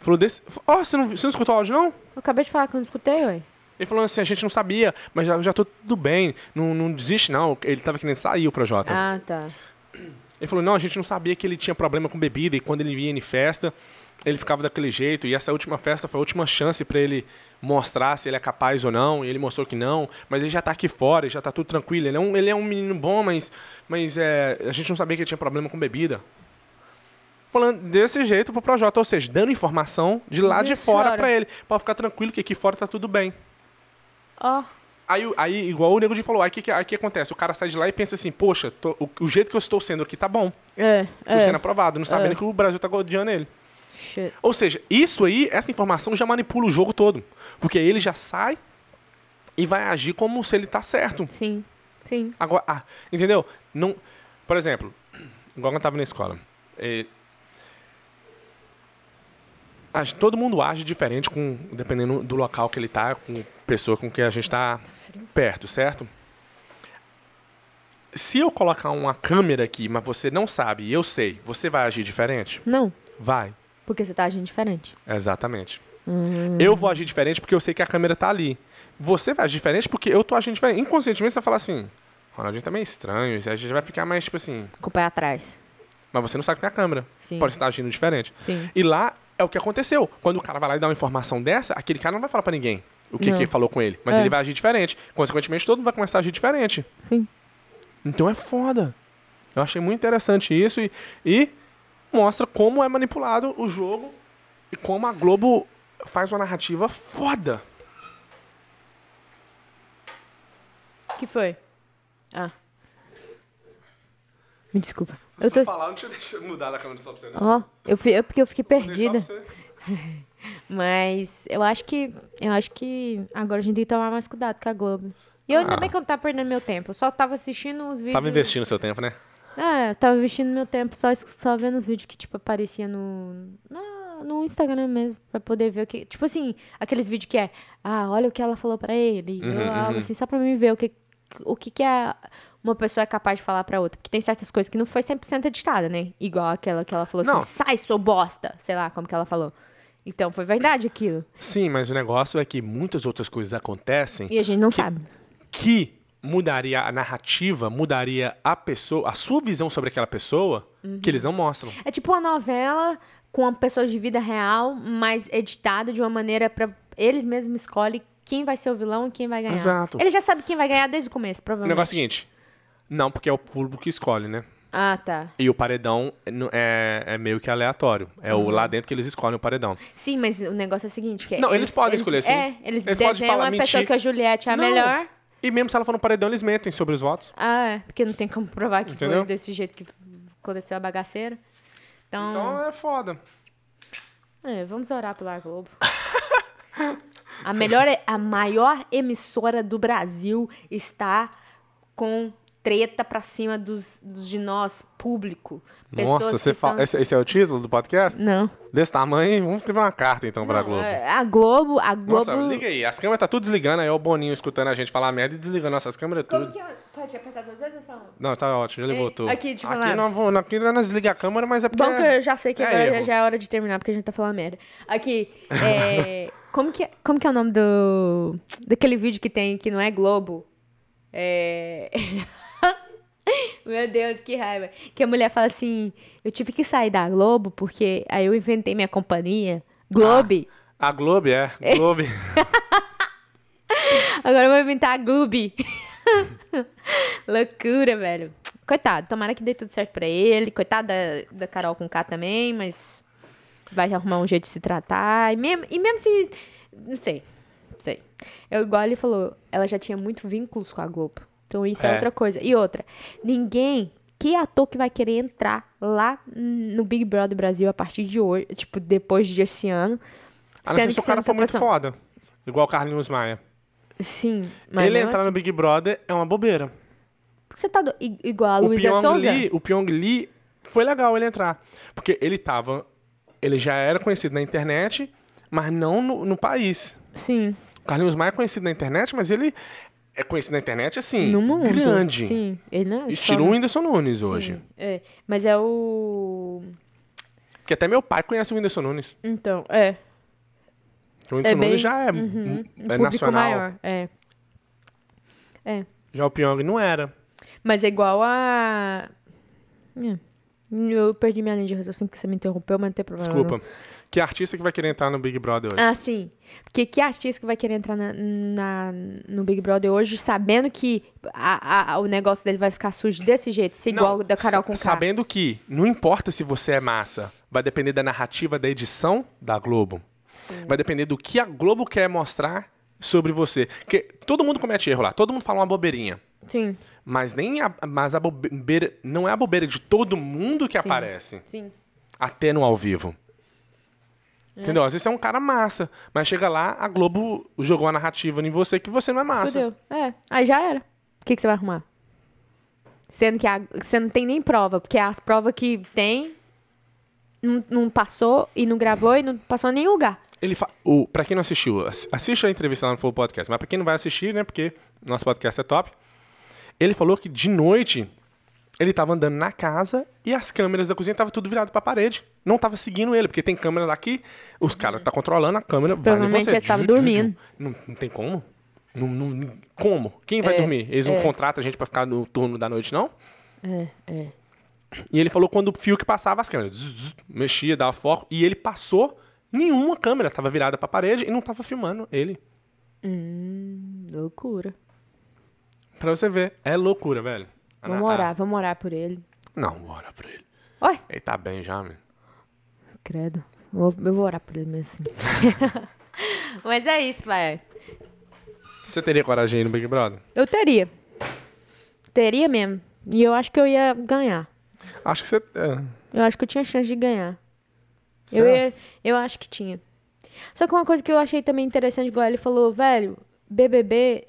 Speaker 1: Falou desse. Ó, você, não, você não escutou o áudio, não?
Speaker 2: Eu acabei de falar que eu não escutei, ué.
Speaker 1: Ele falou assim, a gente não sabia, mas já, já tô tudo bem. Não, não desiste, não. Ele tava querendo sair, o Projota.
Speaker 2: Ah, tá.
Speaker 1: Ele falou, não, a gente não sabia que ele tinha problema com bebida e quando ele vinha em festa, ele ficava daquele jeito. E essa última festa foi a última chance pra ele mostrar se ele é capaz ou não. E ele mostrou que não, mas ele já tá aqui fora, já tá tudo tranquilo. Ele é um, ele é um menino bom, mas, mas é, a gente não sabia que ele tinha problema com bebida. Falando desse jeito pro Projota, ou seja, dando informação de lá de
Speaker 2: De
Speaker 1: fora pra ele, pra ficar tranquilo que aqui fora tá tudo bem.
Speaker 2: Ó,
Speaker 1: Aí, o- aí igual o Nego de falou, aí o que, aí que acontece? O cara sai de lá e pensa assim, poxa, tô- o, o jeito que eu estou sendo aqui tá bom.
Speaker 2: é,
Speaker 1: sendo
Speaker 2: é.
Speaker 1: aprovado, não sabendo que o Brasil tá odiando ele.
Speaker 2: Shit.
Speaker 1: Ou seja, isso aí, essa informação já manipula o jogo todo. Porque aí ele já sai e vai agir como se ele tá certo.
Speaker 2: Sim, sim.
Speaker 1: Agora, ah, entendeu? Não, por exemplo, igual quando eu tava na escola. eh, todo mundo age diferente com, dependendo do local que ele tá, com pessoa com que a gente tá perto, certo? Se eu colocar uma câmera aqui, mas você não sabe e eu sei, você vai agir diferente?
Speaker 2: Não,
Speaker 1: Vai.
Speaker 2: porque você tá agindo diferente.
Speaker 1: Exatamente.
Speaker 2: Hum.
Speaker 1: Eu vou agir diferente porque eu sei que a câmera tá ali. Você vai agir diferente porque eu tô agindo diferente. Inconscientemente você vai falar assim, Ronaldinho tá meio estranho, a gente vai ficar mais tipo assim.
Speaker 2: Com o pé atrás.
Speaker 1: Mas você não sabe que tem a câmera.
Speaker 2: Sim.
Speaker 1: Pode estar agindo diferente.
Speaker 2: Sim.
Speaker 1: E lá é o que aconteceu. Quando o cara vai lá e dá uma informação dessa, aquele cara não vai falar pra ninguém o que, que ele falou com ele. Mas
Speaker 2: É.
Speaker 1: ele vai agir diferente. Consequentemente, todo mundo vai começar a agir diferente.
Speaker 2: Sim.
Speaker 1: Então é foda. Eu achei muito interessante isso e, e mostra como é manipulado o jogo e como a Globo faz uma narrativa foda.
Speaker 2: O que foi? Ah. Me desculpa. Eu tô...
Speaker 1: falar, deixa eu deixar mudar da câmera só pra você.
Speaker 2: Ó, eu, fi- é porque eu fiquei perdida. Mas eu acho que. Eu acho que agora a gente tem que tomar mais cuidado com a Globo. E eu ainda
Speaker 1: Ah.
Speaker 2: bem que eu não tava perdendo meu tempo. Eu só tava assistindo os vídeos.
Speaker 1: Tava investindo seu tempo, né?
Speaker 2: É, eu tava investindo meu tempo só, só vendo os vídeos que, tipo, aparecia no. na- no Instagram mesmo, pra poder ver o que. Tipo assim, aqueles vídeos que é. Ah, olha o que ela falou pra ele.
Speaker 1: Uhum,
Speaker 2: ou algo
Speaker 1: uhum.
Speaker 2: assim, só pra mim ver o que. O que, que é uma pessoa é capaz de falar pra outra. Porque tem certas coisas que não foi 100% editada, né? Igual aquela que ela falou
Speaker 1: Não.
Speaker 2: assim, sai, sou bosta. Sei lá como que ela falou. Então, foi verdade aquilo.
Speaker 1: Sim, mas o negócio é que muitas outras coisas acontecem
Speaker 2: E a gente não
Speaker 1: Que-
Speaker 2: sabe.
Speaker 1: que mudaria a narrativa, mudaria a pessoa, a sua visão sobre aquela pessoa,
Speaker 2: Uhum.
Speaker 1: que eles não mostram.
Speaker 2: É tipo uma novela com uma pessoa de vida real, mas editada de uma maneira pra eles mesmos escolhem quem vai ser o vilão e quem vai ganhar.
Speaker 1: Exato.
Speaker 2: Ele já sabe quem vai ganhar desde o começo,
Speaker 1: O
Speaker 2: provavelmente.
Speaker 1: negócio é o seguinte. Não, porque é o público que escolhe, né?
Speaker 2: Ah, tá.
Speaker 1: E o paredão é, é meio que aleatório. É
Speaker 2: Uhum.
Speaker 1: o lá dentro que eles escolhem o paredão.
Speaker 2: Sim, mas o negócio é o seguinte, que
Speaker 1: Não, eles podem escolher, sim.
Speaker 2: É, eles,
Speaker 1: Eles podem falar,
Speaker 2: a pessoa
Speaker 1: mentir.
Speaker 2: que a Juliette é a
Speaker 1: Não.
Speaker 2: melhor.
Speaker 1: E mesmo se ela for no paredão, eles mentem sobre os votos.
Speaker 2: Ah, é, porque não tem como provar que
Speaker 1: Entendeu?
Speaker 2: foi desse jeito que aconteceu a bagaceira. Então,
Speaker 1: Então é foda.
Speaker 2: é, vamos orar pela Globo. A melhor, a maior emissora do Brasil está com treta pra cima dos, dos de nós, público. Pessoas
Speaker 1: Nossa, você
Speaker 2: são...
Speaker 1: fala. Esse, esse é o título do podcast?
Speaker 2: Não.
Speaker 1: Desse tamanho, vamos escrever uma carta então pra
Speaker 2: Não,
Speaker 1: Globo.
Speaker 2: é, A Globo, a Globo...
Speaker 1: Nossa, liga aí. As câmeras tá tudo desligando, aí é o Boninho escutando a gente falar merda e desligando nossas câmeras
Speaker 2: Como
Speaker 1: tudo.
Speaker 2: que é? Pode apertar duas vezes ou só?
Speaker 1: Não, tá ótimo, já
Speaker 2: Ei,
Speaker 1: tudo.
Speaker 2: aqui, deixa eu
Speaker 1: aqui
Speaker 2: falar.
Speaker 1: não, vou- aqui não desliga a câmera, mas é porque...
Speaker 2: Bom que eu já sei que
Speaker 1: é
Speaker 2: agora já,
Speaker 1: erro.
Speaker 2: já é hora de terminar, porque a gente tá falando merda. Aqui, é, como, que, como que é o nome do... Daquele vídeo que tem, que não é Globo? É... Meu Deus, que raiva. Que a mulher fala assim, eu tive que sair da Globo, porque aí eu inventei minha companhia, Globe.
Speaker 1: A Globo, é. Globo.
Speaker 2: Agora eu vou inventar a Gloob. Loucura, velho. Coitado, tomara que dê tudo certo pra ele. Coitado da, da Carol com K também, mas vai arrumar um jeito de se tratar. E mesmo, e mesmo se. Não sei. Não sei. Eu, igual ele falou, ela já tinha muito vínculos com a Globo. Então isso é,
Speaker 1: É.
Speaker 2: outra coisa. E outra, ninguém. Que ator que vai querer entrar lá no Big Brother Brasil a partir de hoje, tipo, depois desse ano?
Speaker 1: A não ser
Speaker 2: sendo
Speaker 1: se o cara for muito foda. Igual o Carlinhos Maia.
Speaker 2: Sim, mas
Speaker 1: ele entrar
Speaker 2: assim,
Speaker 1: no Big Brother é uma bobeira.
Speaker 2: Você tá do... igual a Luísa Souza?
Speaker 1: Lee, o Pyong Lee foi legal ele entrar. Porque ele tava. Ele já era conhecido na internet, mas não no, no país.
Speaker 2: Sim,
Speaker 1: O Carlinhos Maia é conhecido na internet, mas ele é conhecido na internet assim,
Speaker 2: no mundo.
Speaker 1: grande.
Speaker 2: Sim, ele não é
Speaker 1: Estilo
Speaker 2: só-
Speaker 1: Whindersson Nunes
Speaker 2: Sim,
Speaker 1: hoje.
Speaker 2: É, mas é o...
Speaker 1: Que até meu pai conhece o Whindersson Nunes.
Speaker 2: Então, é.
Speaker 1: O Whindersson
Speaker 2: bem-
Speaker 1: Nunes já é,
Speaker 2: uhum,
Speaker 1: é
Speaker 2: um público
Speaker 1: nacional.
Speaker 2: maior, é. É.
Speaker 1: Já o Pyong não era.
Speaker 2: Mas é igual a... É. Eu perdi minha linha de raciocínio porque você me interrompeu, mas não tem problema.
Speaker 1: Desculpa. Que artista que vai querer entrar no Big Brother hoje?
Speaker 2: Ah, sim. Porque que artista que vai querer entrar na, na- no Big Brother hoje sabendo que a- a- o negócio dele vai ficar sujo desse jeito, se igual
Speaker 1: Não,
Speaker 2: da Carol com.
Speaker 1: Sabendo que não importa se você é massa, vai depender da narrativa da edição da Globo. Vai depender do que a Globo quer mostrar sobre você. Porque todo mundo comete erro lá, todo mundo fala uma bobeirinha.
Speaker 2: Sim,
Speaker 1: Mas nem a, mas a bobeira não é a bobeira de todo mundo que
Speaker 2: Sim.
Speaker 1: aparece,
Speaker 2: sim.
Speaker 1: até no ao vivo. Entendeu? Às vezes você é um cara massa, mas chega lá, a Globo jogou a narrativa em você que você não é massa.
Speaker 2: Fudeu. É, aí já era. O que, que você vai arrumar? Sendo que a- você não tem nem prova, porque as provas que tem não, não passou e não gravou e não passou em nenhum lugar.
Speaker 1: Ele fa... o, pra quem não assistiu, ass- assista a entrevista lá no Flow Podcast. Mas pra quem não vai assistir, né? Porque nosso podcast é top. Ele falou que de noite ele tava andando na casa e as câmeras da cozinha estavam tudo virado pra parede. Não tava seguindo ele, porque tem câmera lá que os caras tá controlando a câmera.
Speaker 2: Provavelmente
Speaker 1: você.
Speaker 2: eles estavam dormindo.
Speaker 1: Não, não tem como? Não, não- como? Quem vai
Speaker 2: É,
Speaker 1: dormir? Eles não
Speaker 2: é.
Speaker 1: contratam a gente pra ficar no turno da noite, não?
Speaker 2: É, é.
Speaker 1: E ele falou quando o fio que passava as câmeras, zzz, zzz, mexia, dava foco, e ele passou, nenhuma câmera tava virada pra parede e não tava filmando ele.
Speaker 2: Hum, loucura.
Speaker 1: Pra você ver, é loucura, velho.
Speaker 2: Vamos
Speaker 1: Ah,
Speaker 2: orar, vamos orar por ele.
Speaker 1: Não, bora pra ele.
Speaker 2: Oi!
Speaker 1: Ele tá bem já, mano.
Speaker 2: Credo. Eu vou, eu vou orar por ele mesmo. Mas é isso, vai.
Speaker 1: Você teria coragem aí no Big Brother?
Speaker 2: Eu teria. Teria mesmo. E eu acho que eu ia ganhar.
Speaker 1: Acho que você. é.
Speaker 2: Eu acho que eu tinha chance de ganhar. Eu, ia, eu acho que tinha. Só que uma coisa que eu achei também interessante, igual ele falou, velho, BBB,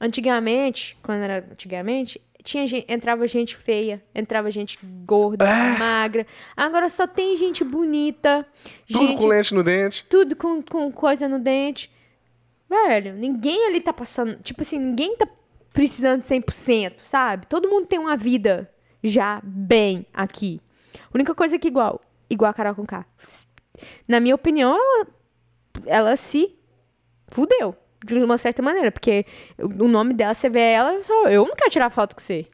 Speaker 2: antigamente, quando era antigamente, tinha gente, entrava gente feia, entrava gente gorda,
Speaker 1: É.
Speaker 2: magra. Agora só tem gente bonita,
Speaker 1: Tudo
Speaker 2: gente
Speaker 1: com lente no dente.
Speaker 2: tudo com, com coisa no dente. Velho, ninguém ali tá passando. Tipo assim, ninguém tá precisando de 100%, sabe? Todo mundo tem uma vida já bem aqui. A única coisa que igual, igual a Carol com K. Na minha opinião, ela, ela se fudeu. De uma certa maneira, porque o nome dela, você vê ela, eu não quero tirar foto com você.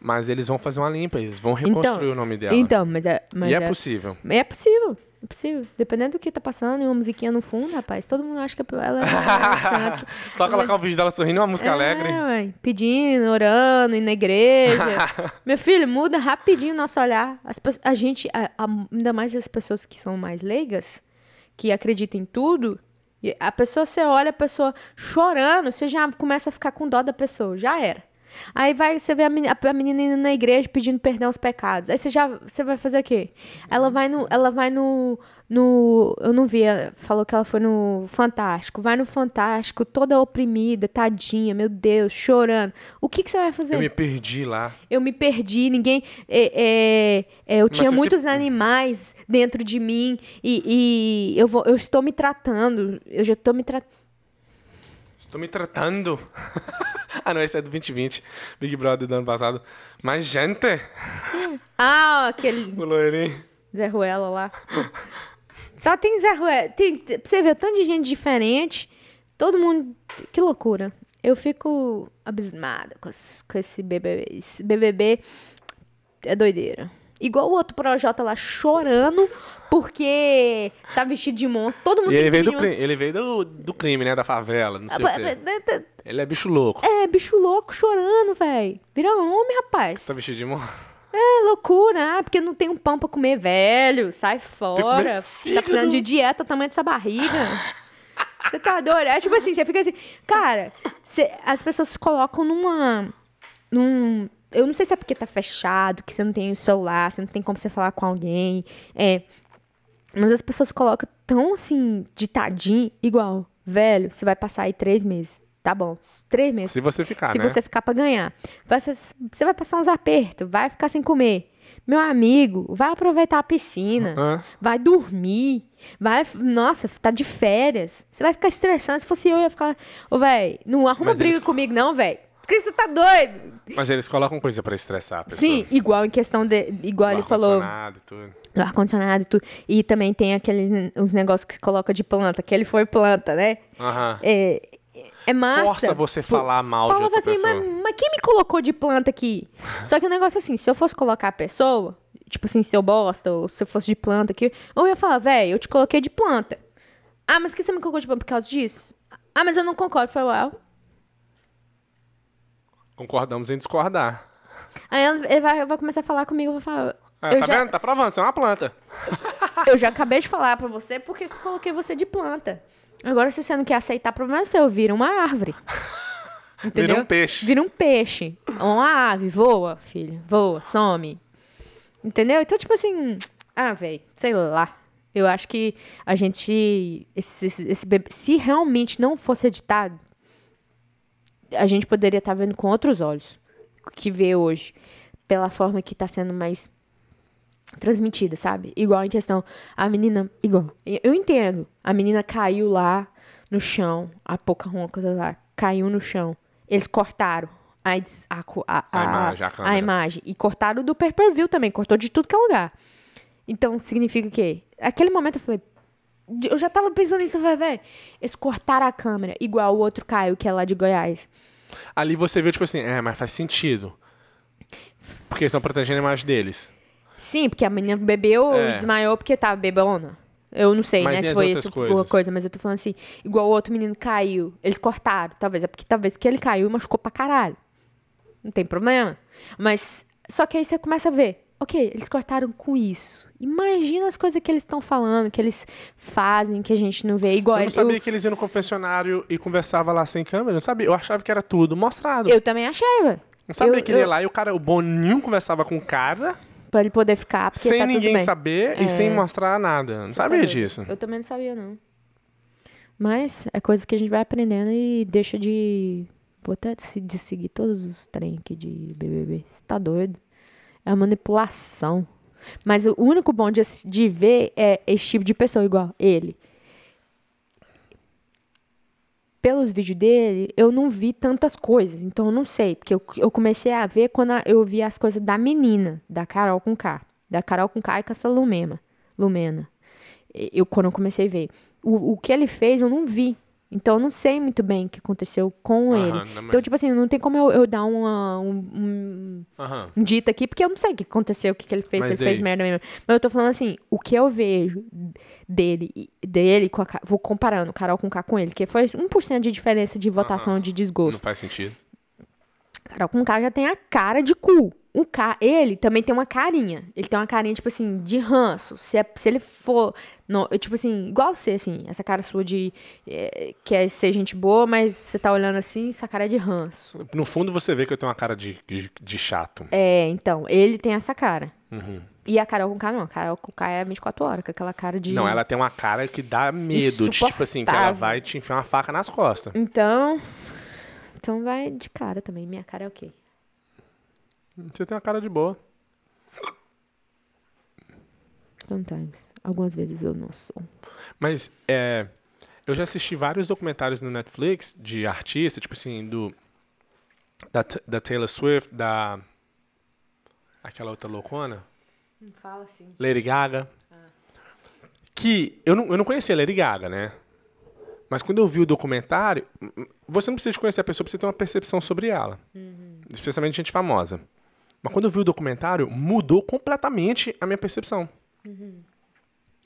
Speaker 1: Mas eles vão fazer uma limpa, eles vão reconstruir o nome dela.
Speaker 2: Então, mas é. Mas
Speaker 1: e é, possível.
Speaker 2: é possível. É possível. Dependendo do que tá passando e uma musiquinha no fundo, rapaz, todo mundo acha que ela é.
Speaker 1: Só colocar o vídeo dela sorrindo uma música
Speaker 2: é,
Speaker 1: alegre.
Speaker 2: ué, pedindo, orando, indo na igreja. Meu filho, muda rapidinho o nosso olhar. As a gente, a- a- ainda mais as pessoas que são mais leigas, que acreditam em tudo, a pessoa, você olha a pessoa chorando, você já começa a ficar com dó da pessoa, já era. Aí vai, você vê a meni- a menina indo na igreja pedindo perdão aos pecados. Aí você já, você vai fazer o quê? Ela vai no, ela vai no, no, eu não vi, ela falou que ela foi no Fantástico. Vai no Fantástico, toda oprimida, tadinha, meu Deus, chorando. O que que você vai fazer?
Speaker 1: Eu me perdi lá.
Speaker 2: Eu me perdi, ninguém. é, é, é, eu tinha muitos
Speaker 1: se-
Speaker 2: animais dentro de mim e, e eu, vou, eu estou me tratando. Eu já estou me tratando.
Speaker 1: Estou me tratando. ah, não, esse é do 2020. Big Brother do ano passado. Mas, gente,
Speaker 2: Ah, aquele
Speaker 1: o loirinho.
Speaker 2: Zé Ruela lá. Só tem Zé Ruela. Tem, pra você ver tanto de gente diferente. Todo mundo. Que loucura. Eu fico abismada com, esse- com esse BBB. Esse BBB é doideira. Igual o outro Projota lá chorando porque tá vestido de monstro. Todo mundo
Speaker 1: E ele veio, do crime, ele veio do, do crime, né? Da favela, não sei o
Speaker 2: monstro.
Speaker 1: quê. Ele é bicho louco.
Speaker 2: É, bicho louco chorando, velho. Vira homem, rapaz.
Speaker 1: Tá vestido de monstro?
Speaker 2: É loucura, ah, porque não tem um pão pra comer, velho. Sai fora. Tá precisando de dieta, o tamanho dessa barriga. Você tá doido? É tipo assim, você fica assim. Cara, você- as pessoas se colocam numa. Num. Eu não sei se é porque tá fechado, que você não tem o celular, você não tem como você falar com alguém. É. Mas as pessoas colocam tão assim, ditadinho, igual. Velho, você vai passar aí três meses. Tá bom. Três meses
Speaker 1: Se você ficar,
Speaker 2: se
Speaker 1: né?
Speaker 2: você ficar pra ganhar. Ser- Você vai passar uns apertos, vai ficar sem comer. Meu amigo, vai aproveitar a piscina,
Speaker 1: Hã?
Speaker 2: vai dormir, vai. Nossa, tá de férias. Você vai ficar estressando. Se fosse eu, eu ia ficar. Ô, velho, não arruma
Speaker 1: Mas
Speaker 2: briga
Speaker 1: eles-
Speaker 2: comigo, não, velho. Porque você tá doido.
Speaker 1: Mas eles colocam coisa pra estressar a pessoa.
Speaker 2: Sim, igual em questão de. Igual ele falou.
Speaker 1: ar-condicionado e tudo.
Speaker 2: do ar-condicionado e tudo. E também tem aqueles os negócios que se coloca de planta, que ele foi planta, né?
Speaker 1: Aham.
Speaker 2: É, é massa.
Speaker 1: Força você falar mal de
Speaker 2: Falava
Speaker 1: outra
Speaker 2: assim,
Speaker 1: pessoa.
Speaker 2: mas, mas quem me colocou de planta aqui? Só que o negócio é assim, se eu fosse colocar a pessoa, tipo assim, se eu bosta, ou se eu fosse de planta aqui, eu ia falar, velho, eu te coloquei de planta. Ah, mas que você me colocou de planta por causa disso? Ah, mas eu não concordo. Eu falei, well.
Speaker 1: Concordamos em discordar.
Speaker 2: Aí ele vai, vai começar a falar comigo, eu vou falar. Eu,
Speaker 1: tá
Speaker 2: já,
Speaker 1: vendo? Tá provando, você é uma planta.
Speaker 2: eu já acabei de falar pra você porque eu coloquei você de planta. Agora, se você não quer aceitar, problema é seu, vira uma árvore. Entendeu?
Speaker 1: Vira um peixe.
Speaker 2: Vira um peixe. Uma ave, voa, filho. Voa, some. Entendeu? Então, tipo assim, ah, velho, sei lá. Eu acho que a gente. Esse, esse, esse bebê, se realmente não fosse editado, a gente poderia estar vendo com outros olhos que vê hoje. Pela forma que tá sendo mais transmitida, sabe? Igual em questão, a menina, igual, eu entendo, a menina caiu lá no chão, a Pocahontas lá, caiu no chão, eles cortaram a, a, a,
Speaker 1: A imagem, a câmera.
Speaker 2: imagem, e cortaram do pay-per-view também, cortou de tudo que é lugar. Então, significa o quê? Aquele momento eu falei, eu já tava pensando nisso, velho, eles cortaram a câmera, igual o outro Caio, que é lá de Goiás.
Speaker 1: Ali você viu, tipo assim, é, mas faz sentido. Porque eles estão protegendo a imagem deles.
Speaker 2: Sim, porque a menina bebeu
Speaker 1: É.
Speaker 2: e desmaiou porque tava bebona. Eu não sei,
Speaker 1: Mas
Speaker 2: né, se foi isso ou coisa, mas eu tô falando assim, igual o outro menino caiu, eles cortaram, talvez, é porque talvez que ele caiu e machucou pra caralho. Não tem problema. Mas, só que aí você começa a ver, ok, eles cortaram com isso. Imagina as coisas que eles estão falando, que eles fazem, que a gente não vê. Igual
Speaker 1: Eu não sabia que eles iam no confessionário e conversavam lá sem câmera. Eu não sabia. Eu achava que era tudo mostrado.
Speaker 2: eu, eu também velho.
Speaker 1: não sabia
Speaker 2: eu-
Speaker 1: que ele ia
Speaker 2: eu-
Speaker 1: lá e o cara, o Boninho conversava com o cara
Speaker 2: Pra ele poder ficar, porque
Speaker 1: sem
Speaker 2: tá
Speaker 1: ninguém saber
Speaker 2: É.
Speaker 1: e sem mostrar nada. Não sabia
Speaker 2: Exatamente.
Speaker 1: disso.
Speaker 2: Eu também não sabia, não. Mas é coisa que a gente vai aprendendo e deixa de botar de, se- de seguir todos os trem aqui de BBB. Você tá doido? É uma manipulação. Mas o único bom de, de ver é esse tipo de pessoa, igual ele. Pelos vídeos dele, eu não vi tantas coisas, então eu não sei. Porque eu, eu comecei a ver quando a- eu vi as coisas da menina, da Carol com K. Da Carol com K e com essa Lumena. Lumena eu quando eu comecei a ver. O, o que ele fez, eu não vi. Então, eu não sei muito bem o que aconteceu com ele.
Speaker 1: não,
Speaker 2: Então, tipo assim, não tem como eu, eu dar uma, um, um, um dito aqui, porque eu não sei o que aconteceu, o que, que ele fez,
Speaker 1: Mas
Speaker 2: se ele fez
Speaker 1: daí?
Speaker 2: merda mesmo. Mas eu tô falando assim, o que eu vejo dele, dele com a, vou comparando Carol com K com ele, que foi 1% de diferença de votação de desgosto.
Speaker 1: Não faz sentido.
Speaker 2: Carol com K já tem a cara de cu. O K, ele também tem uma carinha. Ele tem uma carinha, tipo assim, de ranço. Se, é- se ele for. no- tipo assim, igual você, assim, essa cara sua de. é, quer ser gente boa, mas você tá olhando assim, sua cara é de ranço.
Speaker 1: No fundo você vê que eu tenho uma cara de, de, de chato.
Speaker 2: É, então, ele tem essa cara.
Speaker 1: Uhum.
Speaker 2: E a Carol com K não. A Carol com K é 24 horas, com aquela cara de.
Speaker 1: Não, ela tem uma cara que dá medo. De, tipo assim, que ela vai te enfiar uma faca nas costas.
Speaker 2: Então. Então vai de cara também. Minha cara é o quê?
Speaker 1: Você tem uma cara de boa.
Speaker 2: Sometimes. Algumas vezes eu não sou.
Speaker 1: Mas é, eu já assisti vários documentários no Netflix de artista, tipo assim, do da, da Taylor Swift, da aquela outra loucona,
Speaker 2: Não fala assim.
Speaker 1: Lady Gaga. Que eu não, eu não conhecia a Lady Gaga, né? Mas quando eu vi o documentário, m- m- você não precisa de conhecer a pessoa pra você ter uma percepção sobre ela. Especialmente gente famosa. Mas quando eu vi o documentário, mudou completamente a minha percepção.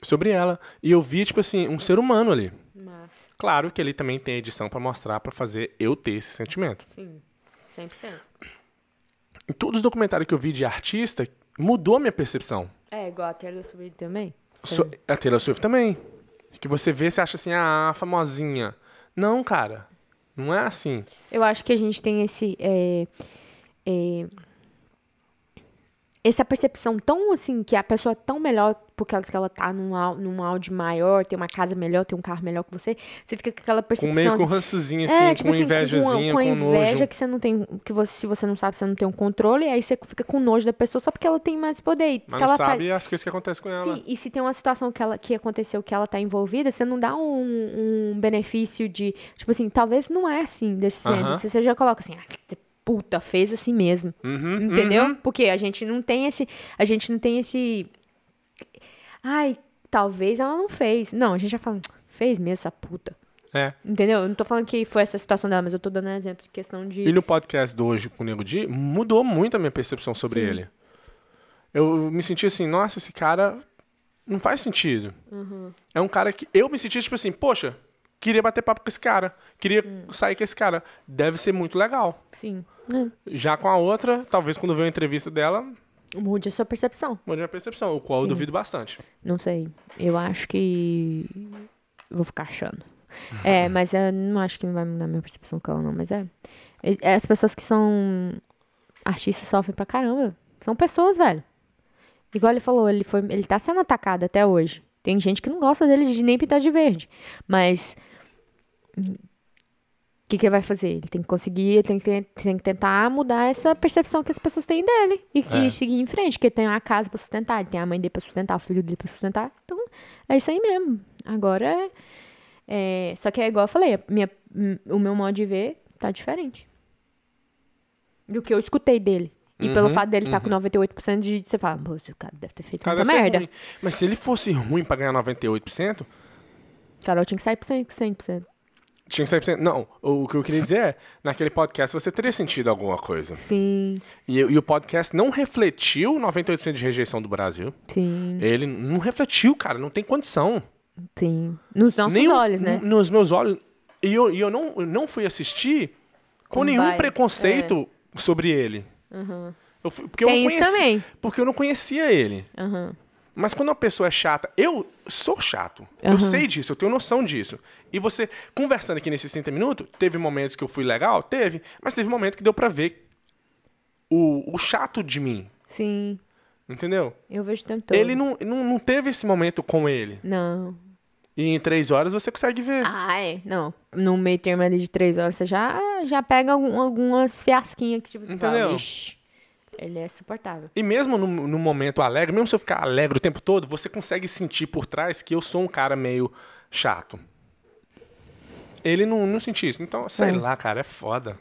Speaker 1: Sobre ela. E eu vi, tipo assim, um ser humano ali.
Speaker 2: Mas,
Speaker 1: Claro que ele também tem edição pra mostrar, pra fazer eu ter esse sentimento.
Speaker 2: sim. 100%.
Speaker 1: em todos os documentários que eu vi de artista, mudou a minha percepção.
Speaker 2: É, igual a Taylor Swift também.
Speaker 1: So- a Taylor Swift também. Que você vê, você acha assim, ah, famosinha. Não, cara. Não é assim.
Speaker 2: Eu acho que a gente tem esse. é, é, essa percepção tão assim, que a pessoa é tão melhor porque ela, que ela tá num, num áudio maior, tem uma casa melhor, tem um carro melhor que você. Você fica com aquela
Speaker 1: Com
Speaker 2: percepção.
Speaker 1: meio com
Speaker 2: assim,
Speaker 1: rançozinho, assim,
Speaker 2: é, tipo
Speaker 1: com
Speaker 2: assim,
Speaker 1: invejazinha,
Speaker 2: com,
Speaker 1: com,
Speaker 2: com, inveja
Speaker 1: nojo.
Speaker 2: que você não tem. Que você, se você não sabe, você não tem um controle, aí você fica com nojo da pessoa só porque ela tem mais poder. E
Speaker 1: Mas
Speaker 2: se
Speaker 1: não
Speaker 2: ela faz-
Speaker 1: sabe as coisas que acontecem com ela.
Speaker 2: Sim, e se tem uma situação que, ela, que aconteceu que ela tá envolvida, você não dá um, um benefício de. Tipo assim, talvez não é assim desse centro.
Speaker 1: Aham.
Speaker 2: Você já coloca assim, ah, puta, fez assim mesmo.
Speaker 1: Uhum,
Speaker 2: Entendeu?
Speaker 1: uhum.
Speaker 2: Porque a gente não tem esse. A gente não tem esse. Ai, talvez ela não fez. Não, a gente já fala, fez mesmo essa puta.
Speaker 1: É.
Speaker 2: Entendeu? Eu não tô falando que foi essa situação dela, mas eu tô dando um exemplo de questão de.
Speaker 1: E no podcast de hoje com o Nego Di, mudou muito a minha percepção sobre
Speaker 2: Sim.
Speaker 1: ele. Eu me senti assim, nossa, esse cara não faz sentido.
Speaker 2: Uhum.
Speaker 1: É um cara que. Eu me senti tipo assim, poxa, queria bater papo com esse cara. Queria
Speaker 2: Hum.
Speaker 1: sair com esse cara. Deve ser muito legal.
Speaker 2: Sim. É.
Speaker 1: Já com a outra, talvez quando ver uma entrevista dela,
Speaker 2: Mude a sua percepção.
Speaker 1: mude a percepção, o qual eu
Speaker 2: Sim.
Speaker 1: duvido bastante.
Speaker 2: Não sei. Eu acho que. eu Vou ficar achando. É, mas eu não acho que não vai mudar minha percepção com ela, não. Mas é. é- As pessoas que são artistas sofrem pra caramba. São pessoas, velho. Igual ele falou, ele, foi, ele tá sendo atacado até hoje. Tem gente que não gosta dele de nem pintar de verde. Mas. O que, que ele vai fazer? Ele tem que conseguir, ele tem que, tem que tentar mudar essa percepção que as pessoas têm dele. E,
Speaker 1: É.
Speaker 2: e seguir em frente, porque ele tem uma casa pra sustentar, ele tem a mãe dele pra sustentar, o filho dele pra sustentar. Então, é isso aí mesmo. Agora, é- só que é igual eu falei, a minha, o meu modo de ver tá diferente. Do que eu escutei dele. E pelo
Speaker 1: Uhum,
Speaker 2: fato dele estar com 98% de você fala, pô, esse cara deve ter feito
Speaker 1: Cara,
Speaker 2: muita merda.
Speaker 1: ruim. Mas se ele fosse ruim pra ganhar 98%,
Speaker 2: Carol tinha que sair por 100%. 100%.
Speaker 1: Tinha que 100%. Não, o que eu queria dizer é, naquele podcast você teria sentido alguma coisa.
Speaker 2: Sim,
Speaker 1: E, e o podcast não refletiu 98% de rejeição do Brasil.
Speaker 2: sim,
Speaker 1: Ele não refletiu, cara, não tem condição.
Speaker 2: sim. Nos nossos
Speaker 1: Nem
Speaker 2: olhos, né?
Speaker 1: Nos meus olhos. E eu, e eu, não, eu não fui assistir com
Speaker 2: Com
Speaker 1: nenhum preconceito sobre ele. Eu fui- porque eu
Speaker 2: Tem
Speaker 1: não
Speaker 2: isso
Speaker 1: conheci-
Speaker 2: também.
Speaker 1: Porque eu não conhecia ele.
Speaker 2: Aham.
Speaker 1: Mas quando uma pessoa é chata, eu sou chato. Eu
Speaker 2: Aham.
Speaker 1: sei disso, eu tenho noção disso. E você, conversando aqui nesses 30 minutos, teve momentos que eu fui legal? Teve. Mas teve momento que deu pra ver o, o chato de mim.
Speaker 2: Sim,
Speaker 1: Entendeu?
Speaker 2: eu vejo o tempo todo.
Speaker 1: Ele não, não, não teve esse momento com ele.
Speaker 2: Não.
Speaker 1: E em três horas você consegue ver.
Speaker 2: Ah, é. Não. No meio termo ali de três horas, você já, já pega algum- algumas fiasquinhas que, tipo, você fala,
Speaker 1: Entendeu?
Speaker 2: "Ixi, ele é suportável.
Speaker 1: E mesmo no, no momento alegre, mesmo se eu ficar alegre o tempo todo, você consegue sentir por trás que eu sou um cara meio chato. Ele não, não sentiu isso. Então, sei
Speaker 2: É.
Speaker 1: lá, cara, é foda.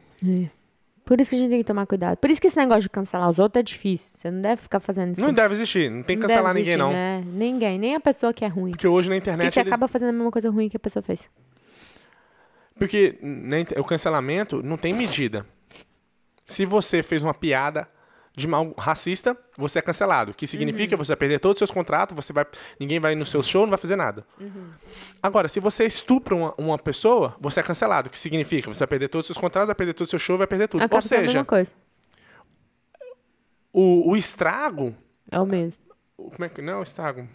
Speaker 2: Por isso que a gente tem que tomar cuidado. Por isso que esse negócio de cancelar os outros é difícil. Você não deve ficar fazendo isso.
Speaker 1: Não deve existir, não tem que
Speaker 2: não
Speaker 1: cancelar ninguém,
Speaker 2: existir,
Speaker 1: não.
Speaker 2: né? Ninguém, nem a pessoa que é ruim.
Speaker 1: Porque hoje na
Speaker 2: Porque
Speaker 1: internet.
Speaker 2: você
Speaker 1: eles-
Speaker 2: acaba fazendo a mesma coisa ruim que a pessoa fez.
Speaker 1: Porque o cancelamento não tem medida. Se você fez uma piada de mal racista, você é cancelado. O que significa
Speaker 2: Uhum.
Speaker 1: que você vai perder todos os seus contratos, você vai, ninguém vai no seu show, não vai fazer nada.
Speaker 2: Uhum.
Speaker 1: Agora, se você estupra uma, uma pessoa, você é cancelado. O que significa? Você vai perder todos os seus contratos, vai perder todo o seu show, vai perder tudo.
Speaker 2: Acaba
Speaker 1: Ou seja, o, o estrago.
Speaker 2: É o mesmo.
Speaker 1: Como é que. Não, é o estrago.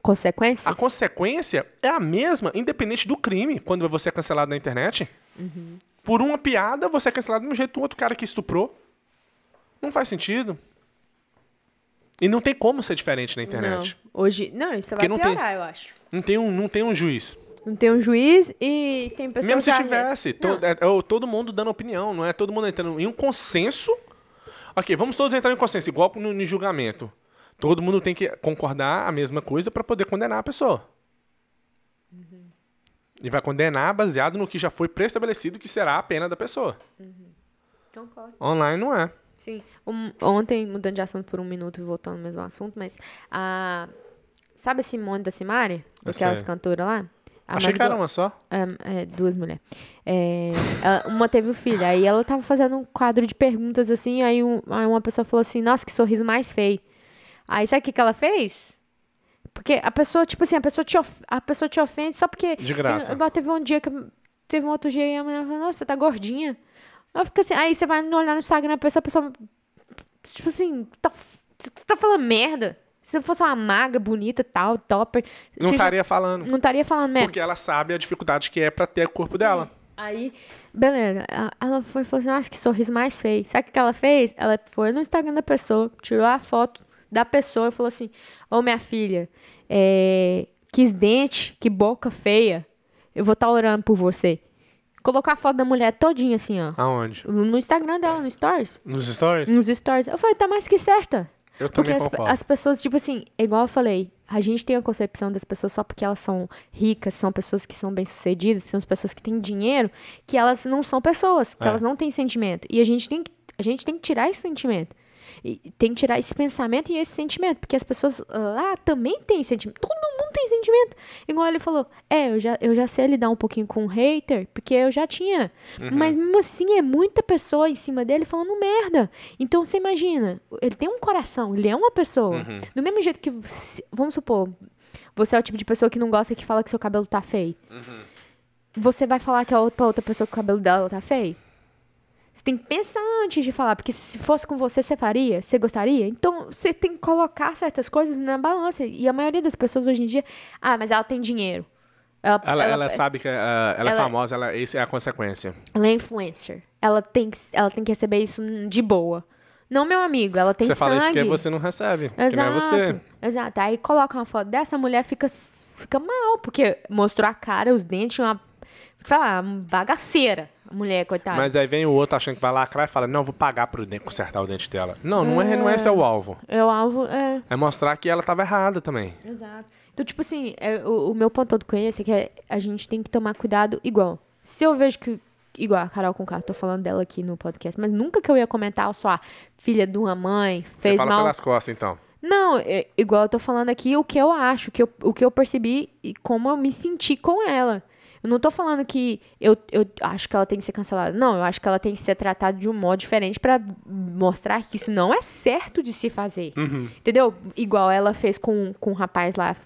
Speaker 2: Consequências?
Speaker 1: A consequência é a mesma, independente do crime, quando você é cancelado na internet.
Speaker 2: Uhum.
Speaker 1: Por uma piada, você é cancelado do mesmo jeito do outro cara que estuprou. Não faz sentido. E não tem como ser diferente na internet.
Speaker 2: Não. Hoje. Não, isso vai
Speaker 1: não tem-
Speaker 2: piorar, eu acho.
Speaker 1: Não, tem, um, não tem um juiz.
Speaker 2: Não tem um juiz e tem pessoas
Speaker 1: Mesmo se tivesse, to- é- é o- todo mundo dando opinião, não é todo mundo entrando em um consenso. Ok, vamos todos entrar em consenso, igual no, no julgamento. Todo mundo tem que concordar a mesma coisa para poder condenar a pessoa.
Speaker 2: Uhum.
Speaker 1: E vai condenar baseado no que já foi pré-estabelecido que será a pena da pessoa.
Speaker 2: Concordo.
Speaker 1: Online não é.
Speaker 2: Sim. Um- ontem, mudando de assunto por um minuto e voltando ao mesmo assunto, mas a. Sabe a Simone da Simari? Aquelas cantoras lá? A
Speaker 1: Achei que era uma só.
Speaker 2: É, é, duas mulheres. É, ela- uma teve o filho, aí ela tava fazendo um quadro de perguntas assim, aí, um- aí uma pessoa falou assim, nossa, que sorriso mais feio. Aí sabe o que, que ela fez? Porque a pessoa, tipo assim, a pessoa te, of- a pessoa te ofende só porque.
Speaker 1: De graça.
Speaker 2: Igual teve um dia que. Teve um outro dia e a mulher falou, nossa, você tá gordinha. Eu fico assim, aí você vai olhar no Instagram da pessoa, a pessoa tipo assim, tá, você tá falando merda. Se eu fosse uma magra, bonita, tal, topper.
Speaker 1: Não
Speaker 2: você
Speaker 1: estaria falando.
Speaker 2: não estaria falando merda.
Speaker 1: Porque ela sabe a dificuldade que é pra ter o corpo dela.
Speaker 2: Aí, beleza. Ela foi falou assim: Nossa, que sorriso mais feio. Sabe o que ela fez? Ela foi no Instagram da pessoa, tirou a foto da pessoa e falou assim: Ô, minha filha, é, que dente, que boca feia. Eu vou estar orando por você. Colocou a foto da mulher todinha assim, ó.
Speaker 1: Aonde?
Speaker 2: No Instagram dela, no Stories.
Speaker 1: Nos stories?
Speaker 2: Nos Stories. Eu falei, tá mais que certa.
Speaker 1: Eu
Speaker 2: Porque as, as pessoas, tipo assim, igual eu falei, a gente tem a concepção das pessoas só porque elas são ricas, são pessoas que são bem-sucedidas, são as pessoas que têm dinheiro, que elas não são pessoas, que
Speaker 1: É.
Speaker 2: elas não têm sentimento. E a gente tem, a gente tem que tirar esse sentimento. E tem que tirar esse pensamento e esse sentimento, porque as pessoas lá também têm sentimento. Todo mundo tem sentimento. Igual ele falou, é, eu já, eu já sei lidar um pouquinho com hater, porque eu já tinha.
Speaker 1: Uhum.
Speaker 2: Mas mesmo assim, é muita pessoa em cima dele falando merda. Então você imagina, ele tem um coração, ele é uma pessoa.
Speaker 1: Uhum.
Speaker 2: Do mesmo jeito que, vamos supor, você é o tipo de pessoa que não gosta que fala que seu cabelo tá feio.
Speaker 1: Uhum.
Speaker 2: Você vai falar que a outra, pra outra pessoa que o cabelo dela tá feio? Você tem que pensar antes de falar, porque se fosse com você, você faria? Você gostaria? Então, você tem que colocar certas coisas na balança. E a maioria das pessoas hoje em dia, ah, mas ela tem dinheiro. Ela,
Speaker 1: Ela, ela sabe que ah, ela, é
Speaker 2: ela-
Speaker 1: famosa, ela, isso é a consequência.
Speaker 2: ela é influencer. Ela tem, que, ela tem que receber isso de boa. Não, meu amigo, ela tem
Speaker 1: você
Speaker 2: sangue.
Speaker 1: fala isso que você não recebe. Que não é
Speaker 2: Exato,
Speaker 1: você.
Speaker 2: exato. Aí coloca uma foto dessa, a mulher fica, fica mal, porque mostrou a cara, os dentes, uma, uma bagaceira. A mulher, coitada.
Speaker 1: Mas aí vem o outro achando que vai lacrar e fala, não, vou pagar pro dente, consertar o dente dela. Não, não é, não é esse é o alvo.
Speaker 2: É o alvo, é,
Speaker 1: É mostrar que ela tava errada também.
Speaker 2: exato. Então, tipo assim, é, o, o meu ponto todo com esse é que é- a gente tem que tomar cuidado igual. Se eu vejo que, igual a Carol Conká, tô falando dela aqui no podcast, mas nunca que eu ia comentar, só a filha de uma mãe
Speaker 1: Você
Speaker 2: fez
Speaker 1: fala
Speaker 2: mal
Speaker 1: pelas costas, então.
Speaker 2: Não, é- igual eu tô falando aqui o que eu acho, o que eu, o que eu percebi e como eu me senti com ela. Eu não tô falando que eu, eu acho que ela tem que ser cancelada. Não, eu acho que ela tem que ser tratada de um modo diferente pra mostrar que isso não é certo de se fazer.
Speaker 1: Uhum.
Speaker 2: Entendeu? Igual ela fez com, com o rapaz lá.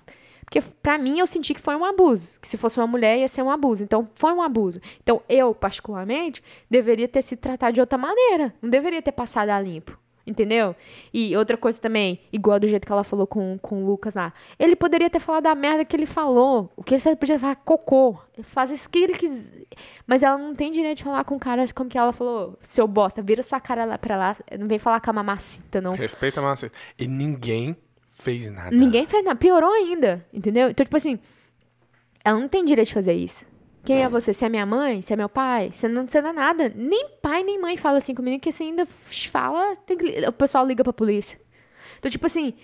Speaker 2: Porque pra mim eu senti que foi um abuso. Que se fosse uma mulher ia ser um abuso. Então foi um abuso. Então eu, particularmente, deveria ter se tratado de outra maneira. Não deveria ter passado a limpo. Entendeu? E outra coisa também, igual do jeito que ela falou com, com o Lucas lá. Ele poderia ter falado a merda que ele falou. O que ele podia falar cocô. Faz isso que ele quis. Mas ela não tem direito de falar com o cara como que ela falou. Seu bosta, vira sua cara lá pra lá. Não vem falar com a mamacita, não.
Speaker 1: Respeita a massa. E ninguém fez nada.
Speaker 2: Ninguém fez nada. Piorou ainda, entendeu? Então, tipo assim, ela não tem direito de fazer isso. Quem é você? Você é minha mãe? Você é meu pai? Você não, você não é nada. Nem pai, nem mãe fala assim comigo, que você ainda fala, que o pessoal liga pra polícia. Então, tipo assim,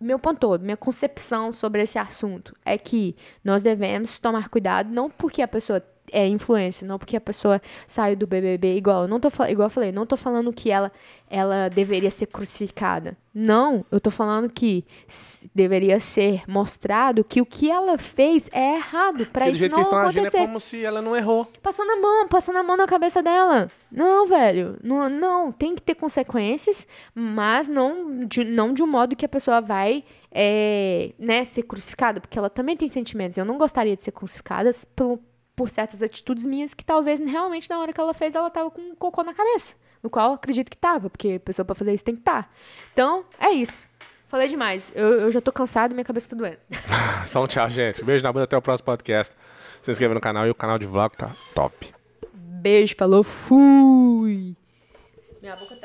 Speaker 2: meu ponto todo, minha concepção sobre esse assunto é que nós devemos tomar cuidado, não porque a pessoa é influência, não porque a pessoa saiu do BBB igual, eu não tô igual eu falei, não tô falando que ela ela deveria ser crucificada. Não, eu tô falando que deveria ser mostrado que o que ela fez é errado para isso
Speaker 1: jeito que
Speaker 2: não
Speaker 1: eles estão é
Speaker 2: acontecer.
Speaker 1: como se ela não errou.
Speaker 2: Passando a mão, passando a mão na cabeça dela. Não, velho. Não, não tem que ter consequências, mas não de, não de um modo que a pessoa vai é, né, ser crucificada, porque ela também tem sentimentos. Eu não gostaria de ser crucificada pelo, por certas atitudes minhas que talvez realmente na hora que ela fez ela tava com um cocô na cabeça. No qual eu acredito que tava, porque a pessoa pra fazer isso tem que estar. Então, é isso. Falei demais. Eu, eu já tô cansado e minha cabeça tá doendo.
Speaker 1: Então, tchau, gente. Beijo na bunda, até o próximo podcast. Se inscreva no canal e o canal de vlog tá top.
Speaker 2: Beijo, falou, fui! Minha boca tá